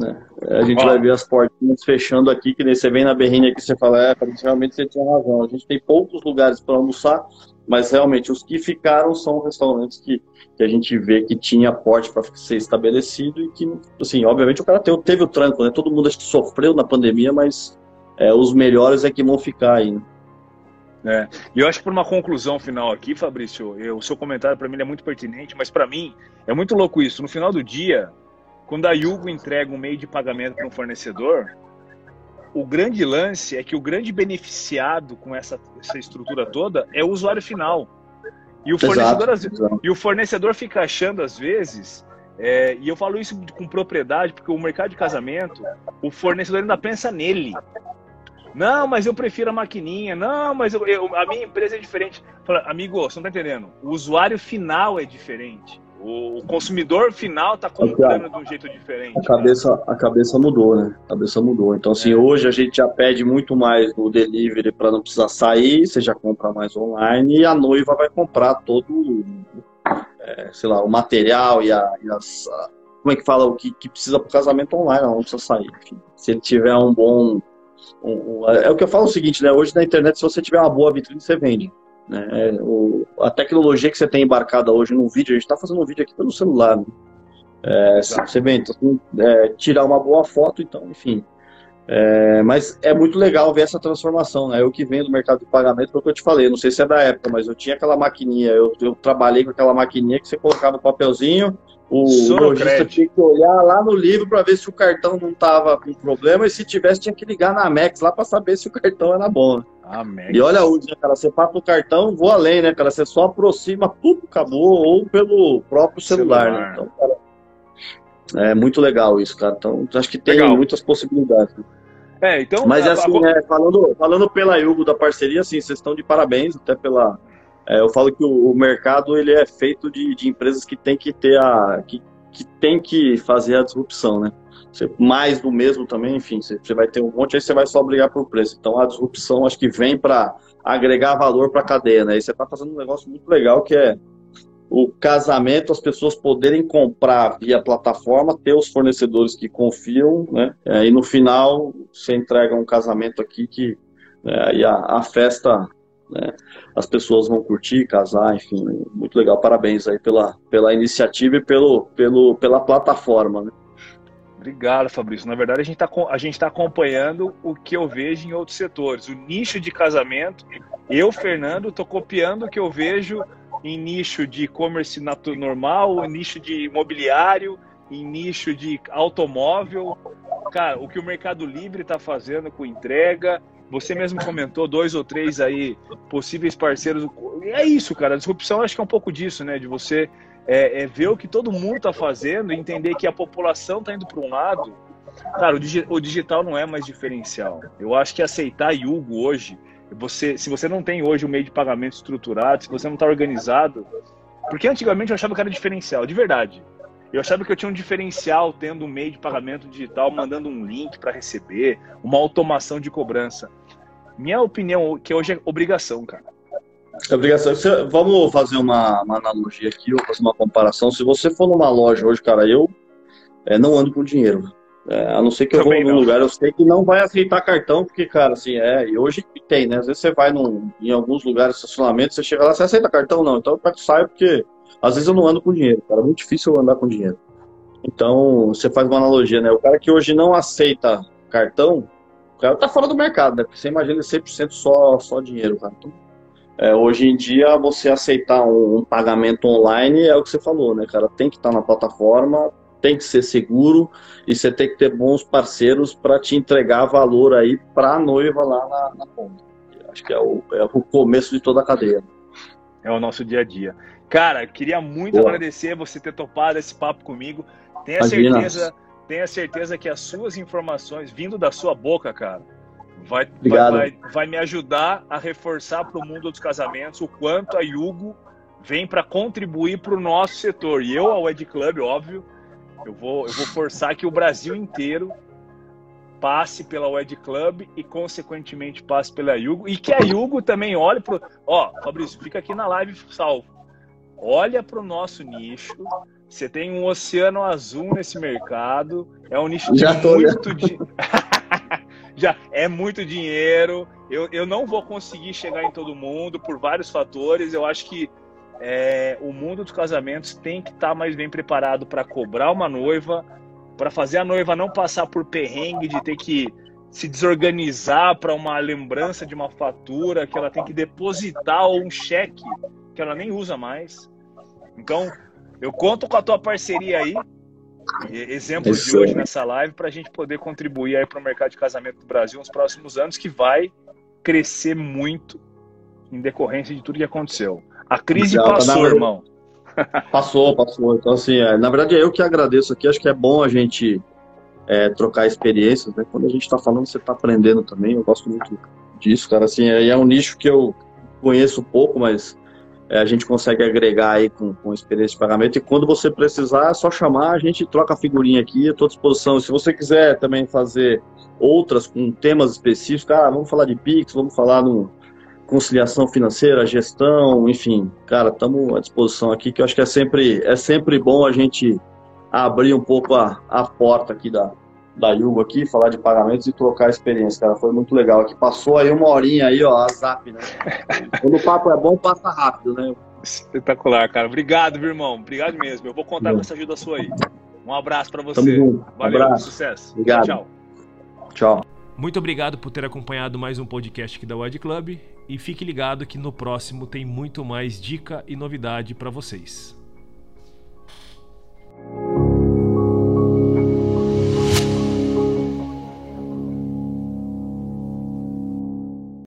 né? A gente vai ver as portinhas fechando aqui, que nem você vem na berrinha aqui você fala, é, realmente você tinha razão. A gente tem poucos lugares para almoçar, mas realmente os que ficaram são restaurantes que, que a gente vê que tinha porte para ser estabelecido e que, assim, obviamente o cara teve, teve o tranco, né? Todo mundo acho que sofreu na pandemia, mas é, os melhores é que vão ficar aí, né? É. E eu acho que por uma conclusão final aqui, Fabrício, eu, o seu comentário para mim é muito pertinente, mas para mim é muito louco isso. No final do dia, quando a Yugo entrega um meio de pagamento para um fornecedor, o grande lance é que o grande beneficiado com essa, essa estrutura toda é o usuário final. E o fornecedor, exato, E o fornecedor fica achando, às vezes, é, e eu falo isso com propriedade, porque o mercado de casamento, o fornecedor ainda pensa nele. Não, mas eu prefiro a maquininha. Não, mas eu, eu, a minha empresa é diferente. Fala, amigo, você não está entendendo. O usuário final é diferente. O consumidor final está comprando de um jeito diferente. A cabeça, a cabeça mudou, né? A cabeça mudou. Então, assim, é. hoje a gente já pede muito mais no delivery para não precisar sair, você já compra mais online e a noiva vai comprar todo, é, sei lá, o material e, a, e as. A, como é que fala? O que, que precisa para o casamento online, ela não precisa sair. Se ele tiver um bom. Um, um, é o que eu falo o seguinte, né? Hoje na internet, se você tiver uma boa vitrine, você vende. Né? É, o, a tecnologia que você tem embarcada hoje no vídeo, a gente está fazendo um vídeo aqui pelo celular. Né? É, você vê, então, é, tirar uma boa foto, então, enfim. É, mas é muito legal ver essa transformação, né? Eu que venho do mercado de pagamento, foi o que eu te falei, não sei se é da época, mas eu tinha aquela maquininha, eu, eu trabalhei com aquela maquininha que você colocava o papelzinho, o lojista tinha que olhar lá no livro para ver se o cartão não estava com problema e se tivesse tinha que ligar na Amex lá para saber se o cartão era bom. Né? E olha hoje, né, cara? Você passa o cartão, voa além, né, cara? Você só aproxima, tudo acabou, ou pelo próprio celular, né? celular. né? Então, cara, é muito legal isso, cara. Então, acho que tem legal. muitas possibilidades. É, então. Mas assim, a... é, falando, falando pela Yugo da parceria, assim, vocês estão de parabéns, até pela. É, eu falo que o, o, mercado ele é feito de, de empresas que tem que ter a. que, que tem que fazer a disrupção, né? Você, mais do mesmo também, enfim, você, você vai ter um monte, aí você vai só brigar por preço. Então a disrupção acho que vem para agregar valor para a cadeia, né? E você está fazendo um negócio muito legal que é o casamento, as pessoas poderem comprar via plataforma, ter os fornecedores que confiam, né? E no final você entrega um casamento aqui que né, aí a, a festa, né, as pessoas vão curtir, casar, enfim, muito legal. Parabéns aí pela, pela iniciativa e pelo, pelo, pela plataforma, né? Obrigado, Fabrício. Na verdade, a gente está tá acompanhando o que eu vejo em outros setores. O nicho de casamento, eu, Fernando, estou copiando o que eu vejo em nicho de e-commerce normal, nicho de imobiliário, em nicho de automóvel. Cara, o que o Mercado Livre está fazendo com entrega. Você mesmo comentou dois ou três aí possíveis parceiros. É isso, cara. A disrupção acho que é um pouco disso, né? De você é, é ver o que todo mundo está fazendo entender que a população está indo para um lado. Cara, o, digi o digital não é mais diferencial. Eu acho que aceitar Yugo hoje você, se você não tem hoje um meio de pagamento estruturado, se você não está organizado, porque antigamente eu achava que era diferencial, de verdade. Eu achava que eu tinha um diferencial tendo um meio de pagamento digital, mandando um link para receber, uma automação de cobrança. Minha opinião que hoje é obrigação, cara. Obrigação. Vamos fazer uma, uma analogia aqui, ou fazer uma comparação. Se você for numa loja hoje, cara, eu é, não ando com dinheiro. É, a não ser que eu Também vou num lugar, eu sei que não vai aceitar cartão, porque, cara, assim, é, e hoje tem, né? Às vezes você vai num, em alguns lugares estacionamento, você chega lá, você aceita cartão? Não, então eu saio porque às vezes eu não ando com dinheiro, cara, é muito difícil eu andar com dinheiro. Então, você faz uma analogia, né? O cara que hoje não aceita cartão, o cara tá fora do mercado, né? Porque você imagina 100% só, só dinheiro, cara. Então, é, hoje em dia, você aceitar um, um, pagamento online é o que você falou, né, cara? Tem que estar tá na plataforma, tem que ser seguro e você tem que ter bons parceiros para te entregar valor aí para a noiva lá na, na ponta. Acho que é o, é o começo de toda a cadeia. É o nosso dia a dia. Cara, queria muito Boa. agradecer você ter topado esse papo comigo. Tenha Imagina. certeza, tenha certeza que as suas informações vindo da sua boca, cara, vai, vai, vai, vai, me ajudar a reforçar para o mundo dos casamentos o quanto a Yugo vem para contribuir para o nosso setor. E eu, ao Ed Club, óbvio, eu vou, eu vou forçar que o Brasil inteiro passe pela Wed Club e, consequentemente, passe pela Yugo. E que a Yugo também olhe para. Ó, Fabrício, fica aqui na live salvo. Olha para o nosso nicho. Você tem um oceano azul nesse mercado. É um nicho de muito. Di... Já é muito dinheiro. Eu, eu não vou conseguir chegar em todo mundo por vários fatores. Eu acho que é, o mundo dos casamentos tem que estar tá mais bem preparado para cobrar uma noiva, para fazer a noiva não passar por perrengue de ter que se desorganizar para uma lembrança de uma fatura que ela tem que depositar ou um cheque que ela nem usa mais. Então, eu conto com a tua parceria aí, exemplos de hoje nessa live, para a gente poder contribuir aí para o mercado de casamento do Brasil nos próximos anos, que vai crescer muito em decorrência de tudo que aconteceu. A crise Já, passou, irmão. Passou, passou. Então, assim, é, na verdade é eu que agradeço aqui. Acho que é bom a gente é, trocar experiências, né? Quando a gente está falando, você está aprendendo também. Eu gosto muito disso, cara. Assim, é, é um nicho que eu conheço pouco, mas a gente consegue agregar aí com, com experiência de pagamento. E quando você precisar, é só chamar, a gente troca a figurinha aqui, à tua disposição. Se você quiser também fazer outras com temas específicos, ah, vamos falar de Pix, vamos falar no, conciliação financeira, gestão, enfim, cara, estamos à disposição aqui, que eu acho que é sempre, é sempre bom a gente abrir um pouco a, a porta aqui da, da Yugo aqui, falar de pagamentos e trocar a experiência, cara, foi muito legal aqui, passou aí uma horinha aí, ó, a zap, né, quando o papo é bom, passa rápido, né. Espetacular, cara, obrigado, meu irmão, obrigado mesmo, eu vou contar com essa ajuda sua aí, um abraço para você, valeu, abraço. sucesso, obrigado. tchau. Tchau. Muito obrigado por ter acompanhado mais um podcast aqui da Wide Club e fique ligado que no próximo tem muito mais dica e novidade para vocês.